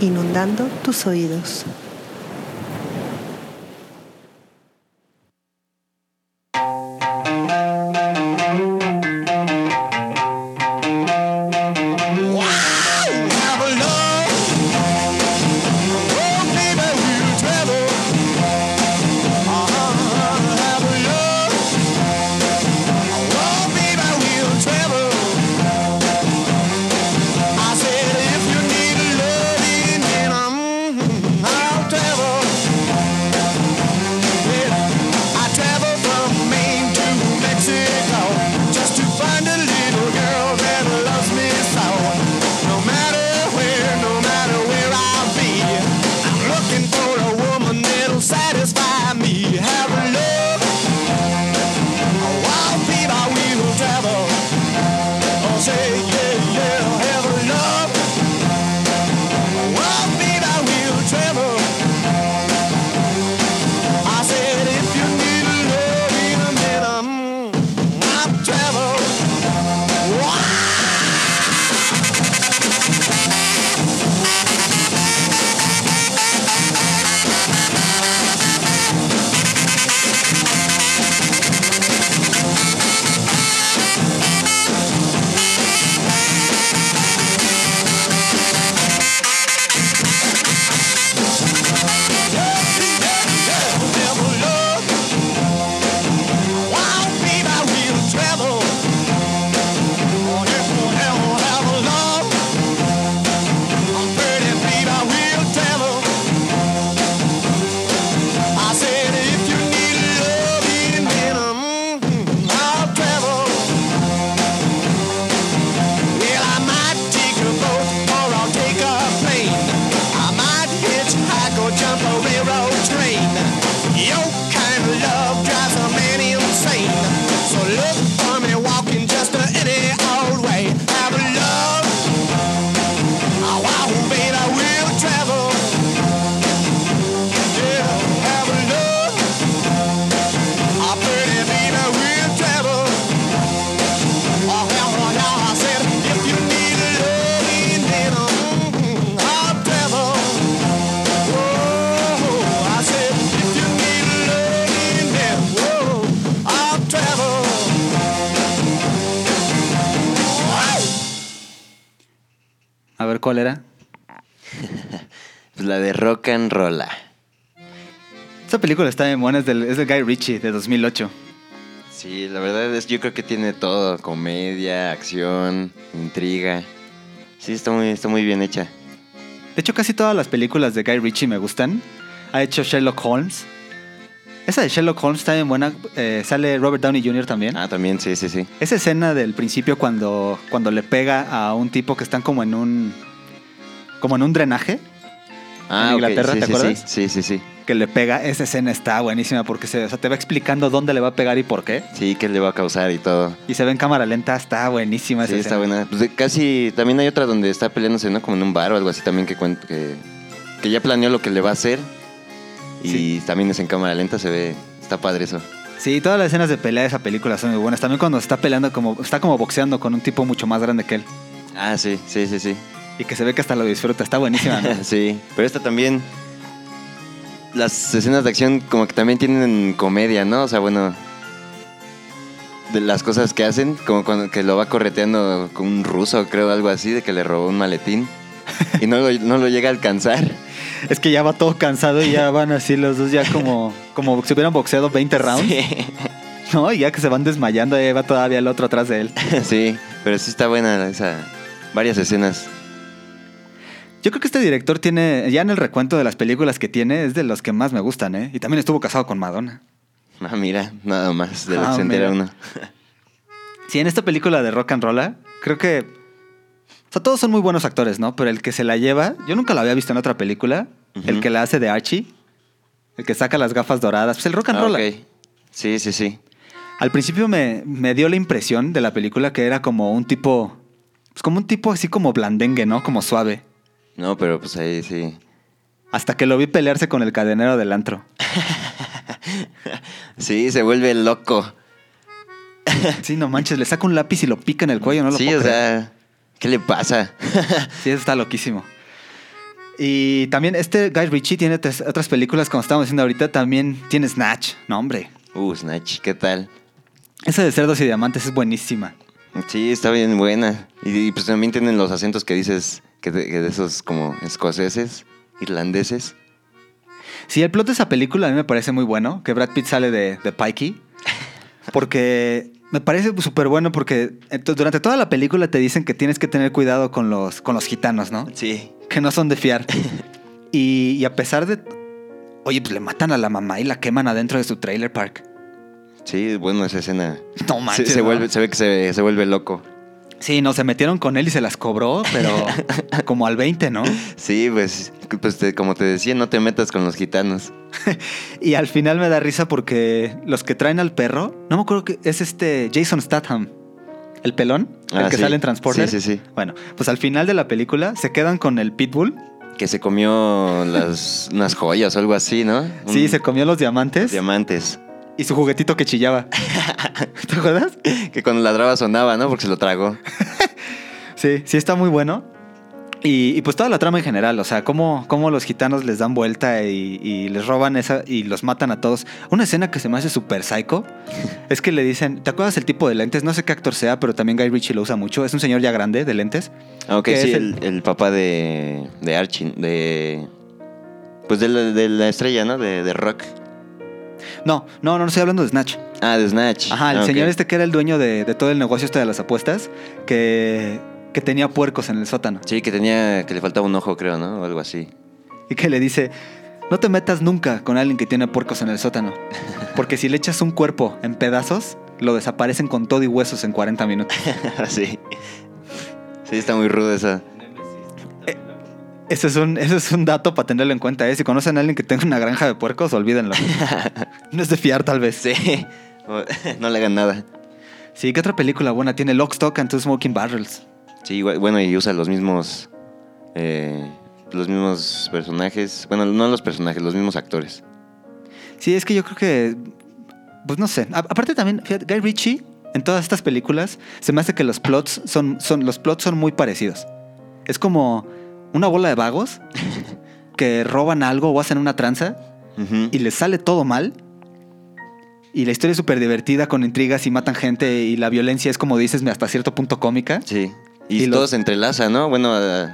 inundando tus oídos. Película está bien buena, es, del, es de Guy Ritchie, de 2008. Sí, la verdad es yo creo que tiene todo, comedia, acción, intriga. Sí, está muy, está muy bien hecha. De hecho, casi todas las películas de Guy Ritchie me gustan. Ha hecho Sherlock Holmes. Esa de Sherlock Holmes está bien buena. eh, sale Robert Downey Jr. también. Ah, también, sí, sí, sí. Esa escena del principio cuando, cuando le pega a un tipo que están como en un... Como en un drenaje. Ah, en Inglaterra, sí, ¿te sí, acuerdas? Sí, sí, sí. Que le pega. Esa escena está buenísima porque se, o sea, te va explicando dónde le va a pegar y por qué. Sí, que le va a causar y todo. Y se ve en cámara lenta. Está buenísima Sí, esa está escena. buena. Pues de- casi también hay otra donde está peleándose, ¿no? Como en un bar o algo así también que que, que ya planeó lo que le va a hacer. Y también es en cámara lenta, se ve, está padre eso. Sí, todas las escenas de pelea de esa película son muy buenas. También cuando está peleando como... Está como boxeando con un tipo mucho más grande que él. Ah, sí, sí, sí, sí. Y que se ve que hasta lo disfruta. Está buenísima, ¿no? sí, pero esta también. Las escenas de acción, como que también tienen comedia, ¿no? O sea, bueno. De las cosas que hacen, como cuando que lo va correteando con un ruso, creo, algo así, de que le robó un maletín. Y no lo, no lo llega a alcanzar. Es que ya va todo cansado y ya van así los dos ya como, como si hubieran boxeado 20 rounds. No, y ya que se van desmayando, ahí va todavía el otro atrás de él. sí, pero sí está buena esa. Varias escenas. Yo creo que este director tiene, ya en el recuento de las películas que tiene, es de los que más me gustan, ¿eh? Y también estuvo casado con Madonna. Ah, mira, nada más de lo Ah, que se uno. Sí, en esta película de Rock and Roll, creo que. O sea, todos son muy buenos actores, ¿no? Pero el que se la lleva, yo nunca la había visto en otra película. El que la hace de Archie, el que saca las gafas doradas, pues el Rock and Ah, Roll. Sí, sí, sí. Al principio me, me dio la impresión de la película que era como un tipo. Pues como un tipo así como blandengue, ¿no? Como suave. No, pero pues ahí sí. Hasta que lo vi pelearse con el cadenero del antro. Sí, se vuelve loco. Sí, no manches, le saca un lápiz y lo pica en el cuello, no lo sí, puedo o creer. sea, ¿Qué le pasa? Sí, está loquísimo. Y también este Guy Ritchie tiene otras películas, como estamos diciendo ahorita, también tiene Snatch. No, hombre. Uh, Snatch, ¿qué tal? Esa de cerdos y diamantes es buenísima. Sí, está bien buena. Y, y, pues también tienen los acentos que dices, que de, que de esos como escoceses, irlandeses. Sí, el plot de esa película a mí me parece muy bueno, que Brad Pitt sale de, de Pikey. Porque me parece súper bueno porque ento- durante toda la película te dicen que tienes que tener cuidado con los, con los gitanos, ¿no? Sí. Que no son de fiar. y, y a pesar de... Oye, pues le matan a la mamá y la queman adentro de su trailer park. Sí, bueno, esa escena. No se, manches, se vuelve, se ve que se, se vuelve loco. Sí, no, se metieron con él y se las cobró, pero como al 20, ¿no? Sí, pues, pues te- como te decía, no te metas con los gitanos. Y al final me da risa porque los que traen al perro, no me acuerdo que es este Jason Statham, el pelón, el Ah, que sí. sale en Transporter. Sí, sí, sí. Bueno, pues al final de la película se quedan con el pitbull. Que se comió las, unas joyas o algo así, ¿no? Sí, se comió los diamantes Diamantes. Y su juguetito que chillaba. ¿Te acuerdas? Que cuando ladraba sonaba, ¿no? Porque se lo tragó. Sí, sí está muy bueno. Y, y pues toda la trama en general, o sea, cómo, cómo los gitanos les dan vuelta y, y les roban esa y los matan a todos. Una escena que se me hace súper psycho es que le dicen, ¿te acuerdas el tipo de lentes? No sé qué actor sea, pero también Guy Ritchie lo usa mucho. Es un señor ya grande de lentes. Ah, Ok, sí, el, el papá de, de Archie, de... Pues de la, de la estrella, ¿no? De, de rock. No, no, no, estoy hablando de Snatch. Ah, de Snatch. Ajá, el Ah, señor este que era el dueño de, de todo el negocio este de las apuestas, que, que tenía puercos en el sótano. Sí, que tenía... Que le faltaba un ojo, creo, ¿no? O algo así. Y que le dice, no te metas nunca con alguien que tiene puercos en el sótano. Porque si le echas un cuerpo en pedazos, lo desaparecen con todo y huesos en 40 minutos. sí. Sí, está muy rudo esa. Ese es un, ese es un dato para tenerlo en cuenta. ¿eh? Si conocen a alguien que tenga una granja de puercos, olvídenlo. no es de fiar, tal vez. Sí. No le hagan nada. Sí, ¿qué otra película buena tiene? Lock, Stock and Two Smoking Barrels. Sí, bueno, y usa los mismos... eh, los mismos personajes. Bueno, no los personajes, los mismos actores. Sí, es que yo creo que. Pues no sé. A- aparte también, fíjate, Guy Ritchie, en todas estas películas, se me hace que los plots son, son, los plots son muy parecidos. Es como una bola de vagos que roban algo o hacen una tranza y les sale todo mal. Y la historia es súper divertida con intrigas y matan gente y la violencia es como dices hasta cierto punto cómica. Sí. Y, Y todo se entrelaza, ¿no? Bueno, eh,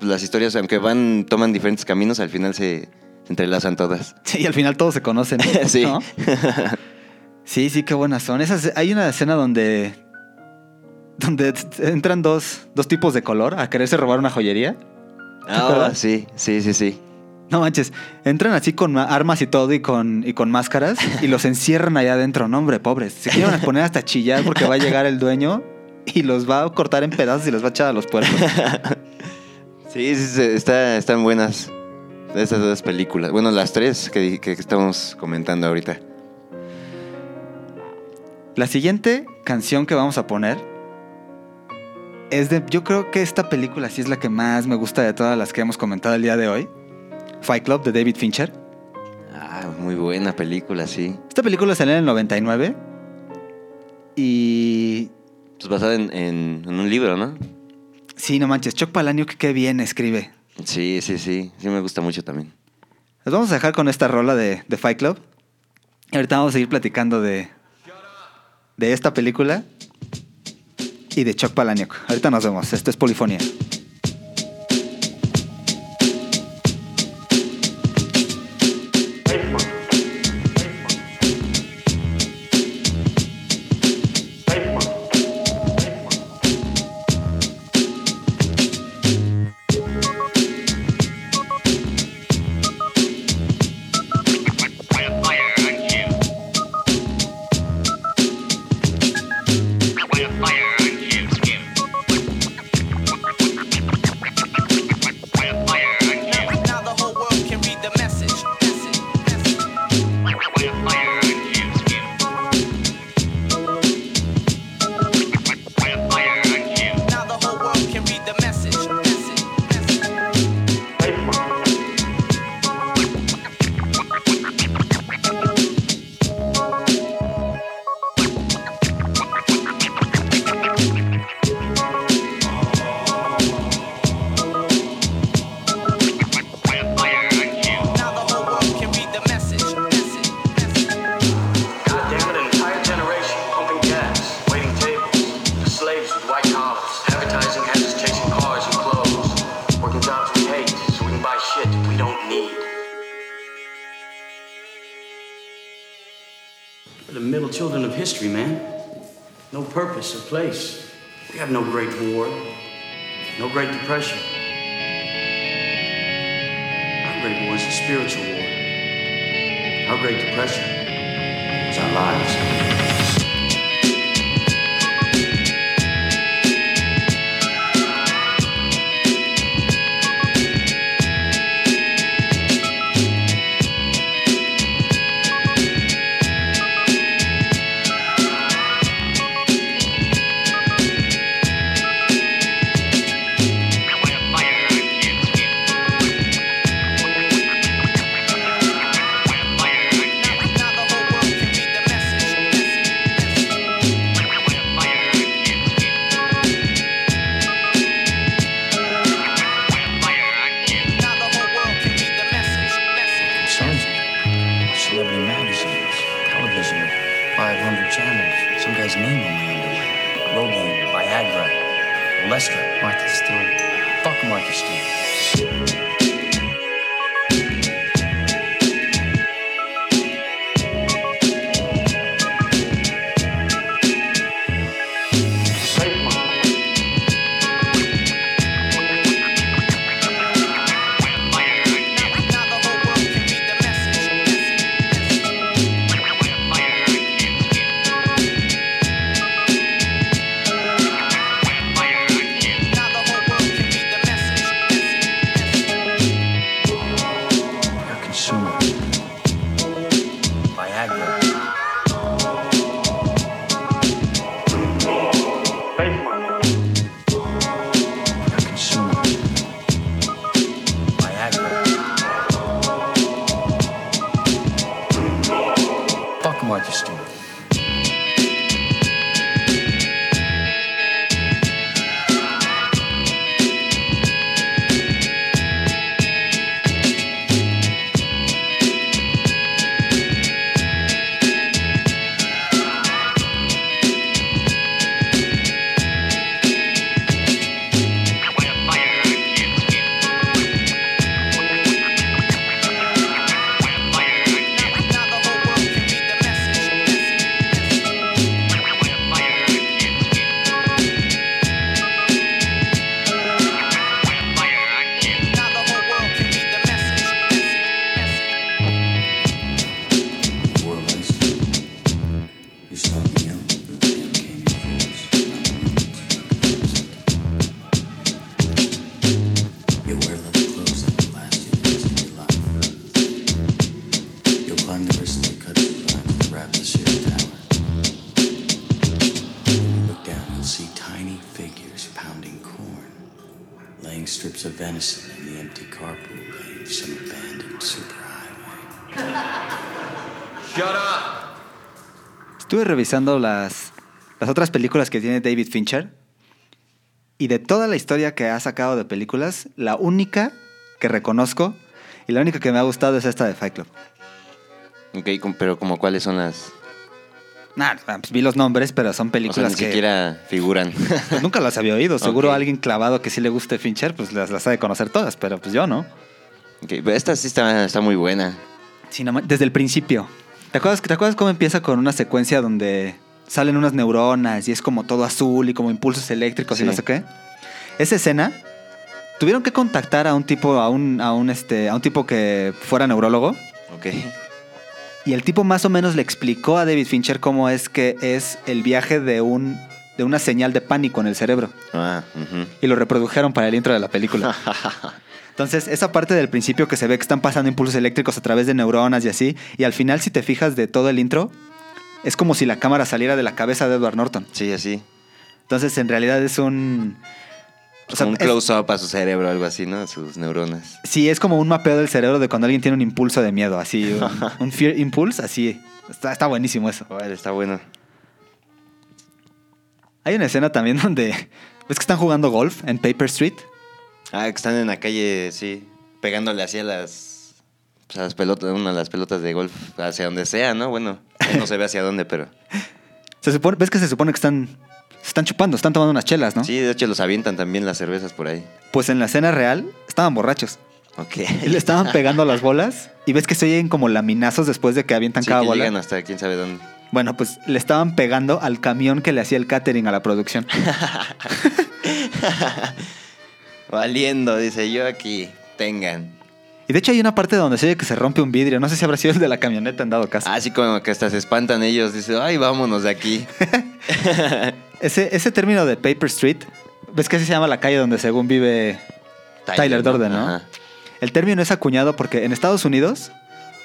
las historias, aunque van, toman diferentes caminos, al final se, se entrelazan todas. Sí, y al final todos se conocen. Sí. ¿no? Sí, sí, qué buenas son. Esas, hay una escena donde. donde entran dos, dos tipos de color a quererse robar una joyería. ¿Te Ah, sí, sí, sí, sí. No manches, entran así con ma- armas y todo y con, y con máscaras y los encierran allá adentro. No, hombre, pobres. Se quieren poner hasta chillar porque va a llegar el dueño y los va a cortar en pedazos y los va a echar a los puercos. Sí, sí, sí, está, están buenas esas dos películas. Bueno, las tres que, que estamos comentando ahorita. La siguiente canción que vamos a poner es de. Yo creo que esta película sí es la que más me gusta de todas las que hemos comentado el día de hoy. Fight Club de David Fincher. Ah, muy buena película, sí. Esta película salió en el 99 y. Pues basada en, en- en un libro, ¿no? Sí, no manches, Chuck Palahniuk qué bien escribe. Sí, sí, sí. Sí me gusta mucho también. Nos vamos a dejar con esta rola de, de Fight Club. Y ahorita vamos a seguir platicando de, de esta película y de Chuck Palahniuk. Ahorita nos vemos. Esto es Polifonía. Estuve revisando las, las otras películas que tiene David Fincher. Y de toda la historia que ha sacado de películas, la única que reconozco y la única que me ha gustado es esta de Fight Club. Ok, pero como cuáles son las... Nah, pues vi los nombres, pero son O sea, películas ni que siquiera figuran. pues, nunca las había oído. Seguro Ok. alguien clavado que sí le guste Fincher, pues las, las ha de conocer todas, pero pues yo no. Ok, pero esta sí está, está muy buena. Sí, no desde el principio. ¿Te acuerdas, ¿Te acuerdas cómo empieza con una secuencia donde salen unas neuronas y es como todo azul y como impulsos eléctricos y no sé qué? Esa escena, tuvieron que contactar a un tipo, a un, a un, este, a un tipo que fuera neurólogo. Ok. Y el tipo más o menos le explicó a David Fincher cómo es que es el viaje de un de una señal de pánico en el cerebro. Ah, ujú. Y lo reprodujeron para el intro de la película. Entonces, esa parte del principio que se ve que están pasando impulsos eléctricos a través de neuronas y así, y al final, si te fijas de todo el intro, es como si la cámara saliera de la cabeza de Edward Norton. Sí, así. Entonces, en realidad es un... o sea, un close-up a su cerebro, algo así, ¿no? Sus neuronas. Sí, es como un mapeo del cerebro de cuando alguien tiene un impulso de miedo, así, un, un fear impulse, así. Está, está buenísimo eso. Vale, está bueno. Hay una escena también donde... ¿Ves que están jugando golf en Paper Street? Ah, que están en la calle, sí, pegándole hacia las, pues, a las pelotas, una de las pelotas de golf, hacia donde sea, ¿no? Bueno, no se ve hacia dónde, pero... Se supone, ¿Ves que se supone que están, se están chupando, están tomando unas chelas, ¿no? Sí, de hecho los avientan también las cervezas por ahí. Pues en la escena real estaban borrachos. Ok. Y le estaban pegando las bolas y ves que se oyen como laminazos después de que avientan Sí, cada que bola. llegan hasta quién sabe dónde. Bueno, pues le estaban pegando al camión que le hacía el catering a la producción. Valiendo, dice yo aquí, tengan. Y de hecho hay una parte donde se oye que se rompe un vidrio. No sé si habrá sido el de la camioneta en dado caso. Así como que hasta se espantan ellos. Dice, ay, vámonos de aquí. Ese, ese término de Paper Street, ves que así se llama la calle donde según vive Tyler, Durden, ¿no? Ajá. El término es acuñado porque en Estados Unidos,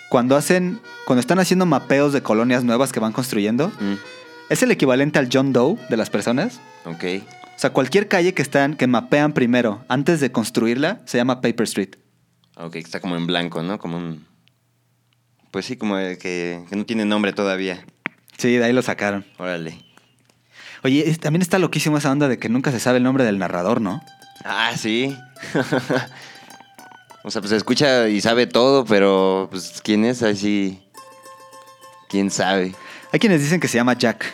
cuando hacen, cuando están haciendo mapeos de colonias nuevas que van construyendo, Mm, es el equivalente al John Doe de las personas. ok. O sea, cualquier calle que están, que mapean primero antes de construirla, se llama Paper Street. Ok, está como en blanco, ¿no? Como un... Pues sí, como el que, que no tiene nombre todavía. Sí, de ahí lo sacaron. Órale. Oye, es- también está loquísimo esa onda de que nunca se sabe el nombre del narrador, ¿no? Ah, sí. o sea, pues escucha y sabe todo, pero pues quién es, ahí sí. ¿Quién sabe? Hay quienes dicen que se llama Jack.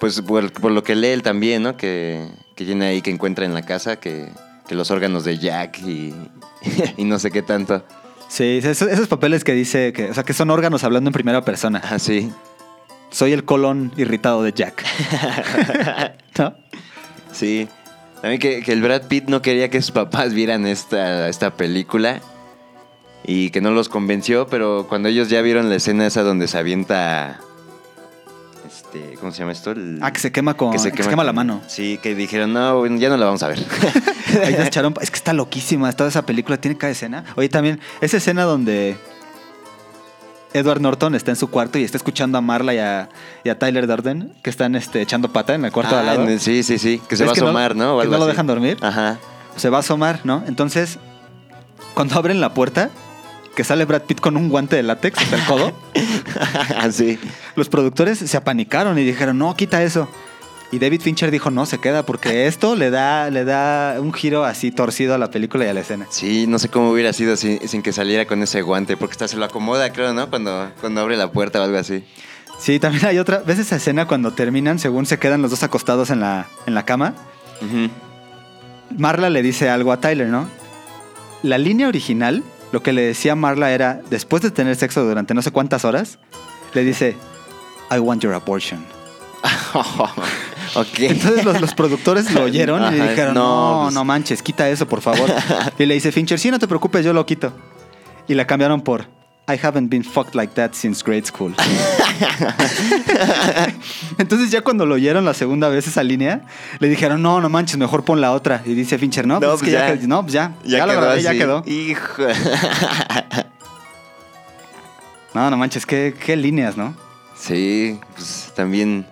Pues por, por lo que lee él también, ¿no? Que, que tiene ahí que encuentra en la casa que, que los órganos de Jack y, y no sé qué tanto. Sí, esos, esos papeles que dice que, o sea, que son órganos hablando en primera persona. Ah, sí. Soy el colon irritado de Jack. ¿No? Sí. También que, que el Brad Pitt no quería que sus papás vieran esta, esta película y que no los convenció, pero cuando ellos ya vieron la escena esa donde se avienta... Este, ¿Cómo se llama esto? El- Ah, que se quema con. que que se quema, la mano. Sí, que dijeron, no, ya no la vamos a ver. Ahí se echaron- es que está loquísima. Toda esa película tiene cada escena. Oye, también, esa escena donde Edward Norton está en su cuarto y está escuchando a Marla y a, y a Tyler Durden que están este, echando pata en el cuarto de al Ah, lado. sí, sí, sí, que se va a ¿Ves asomar, ¿no? O que no lo dejan dormir. Ajá. Se va a asomar, ¿no? Entonces, cuando abren la puerta, que sale Brad Pitt con un guante de látex hasta el codo, Así. los productores se apanicaron y dijeron, no, quita eso. Y David Fincher dijo, no, se queda, porque esto le da, le da un giro así torcido a la película y a la escena. Sí, no sé cómo hubiera sido sin, sin que saliera con ese guante, porque hasta se lo acomoda, creo, ¿no? Cuando, cuando abre la puerta o algo así. Sí, también hay otra. ¿Ves esa escena cuando terminan, según se quedan los dos acostados en la, en la cama? Marla le dice algo a Tyler, ¿no? La línea original, lo que le decía Marla era, después de tener sexo durante no sé cuántas horas, le dice, I want your abortion. ok. Entonces los, los productores lo oyeron y Ajá, dijeron, no, no, pues- no manches, quita eso, por favor. y le dice Fincher, sí, no te preocupes, yo lo quito. Y la cambiaron por, I haven't been fucked like that since grade school. Entonces ya cuando lo oyeron la segunda vez esa línea, le dijeron, no, no manches, mejor pon la otra. Y dice Fincher, no, pues, es que ya, que- no, pues ya, ya, lo grabé, ya quedó. Hijo. No, no manches, qué, qué líneas, ¿no? Sí, pues también.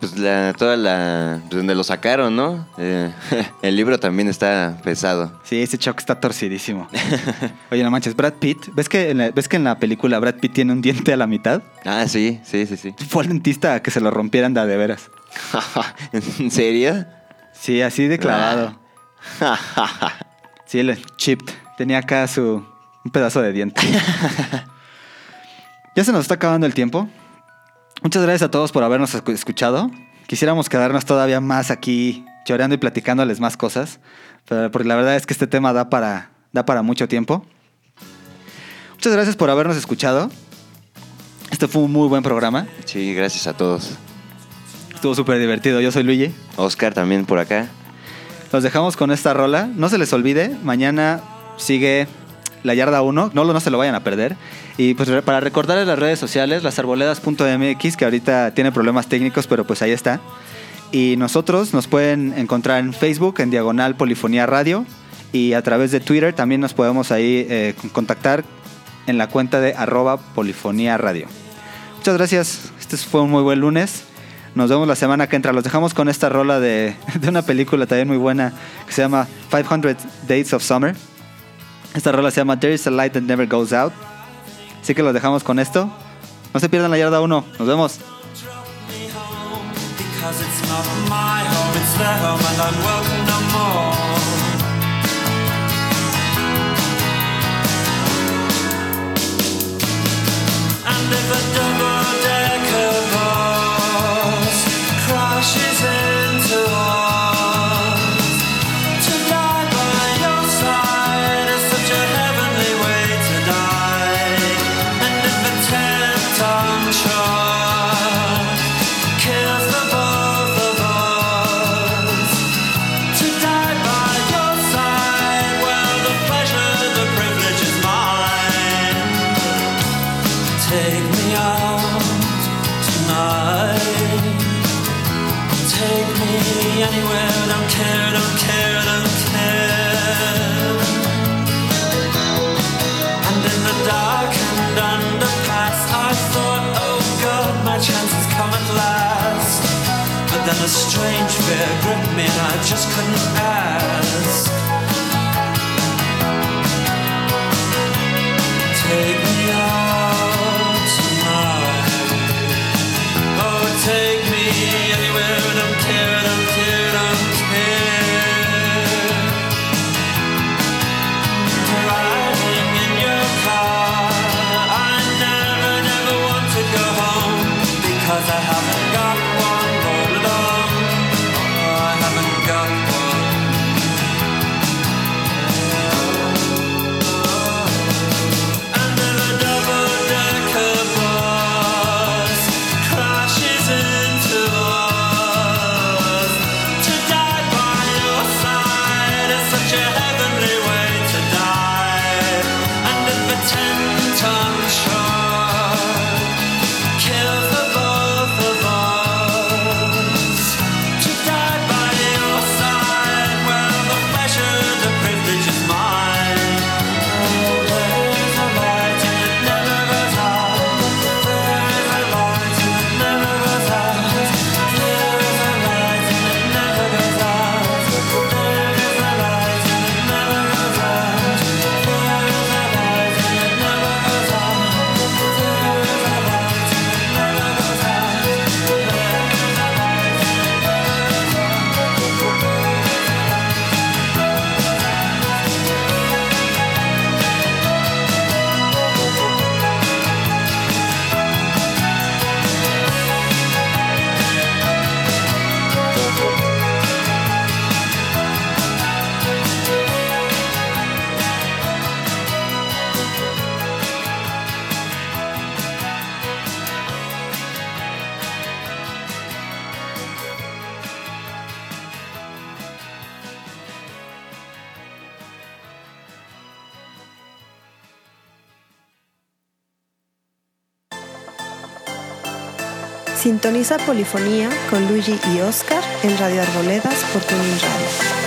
Pues la, toda la. pues, donde lo sacaron, ¿no? Eh, el libro también está pesado. Sí, ese choque está torcidísimo. Oye, no manches, Brad Pitt, ¿ves que, en la, ¿ves que en la película Brad Pitt tiene un diente a la mitad? Ah, sí, sí, sí, sí. Fue al dentista a que se lo rompieran de veras. ¿En serio? Sí, así de clavado. Sí, el chipped. Tenía acá su un pedazo de diente. ya se nos está acabando el tiempo. Muchas gracias a todos por habernos escu- escuchado. Quisiéramos quedarnos todavía más aquí llorando y platicándoles más cosas, pero porque la verdad es que este tema da para, da para mucho tiempo. Muchas gracias por habernos escuchado. Este fue un muy buen programa. Sí, gracias a todos. Estuvo súper divertido. Yo soy Luigi. Oscar también por acá. Los dejamos con esta rola. No se les olvide, mañana sigue la yarda 1. No, no se lo vayan a perder. Y pues para recordarles las redes sociales, lasarboledas.mx, que ahorita tiene problemas técnicos, pero pues ahí está. Y nosotros nos pueden encontrar en Facebook, en Diagonal Polifonía Radio. Y a través de Twitter también nos podemos ahí eh, con- contactar en la cuenta de arroba Polifonía Radio. Muchas gracias. Este fue un muy buen lunes. Nos vemos la semana que entra. Los dejamos con esta rola de, de una película también muy buena que se llama 500 Days of Summer. Esta rola se llama There is a Light That Never Goes Out. Así que los dejamos con esto. No se pierdan la yarda 1. Nos vemos. Because it's not my home, Gripped me. man, I just couldn't Piensa Polifonía con Luigi y Oscar en Radio Arboledas por Tuning Radio.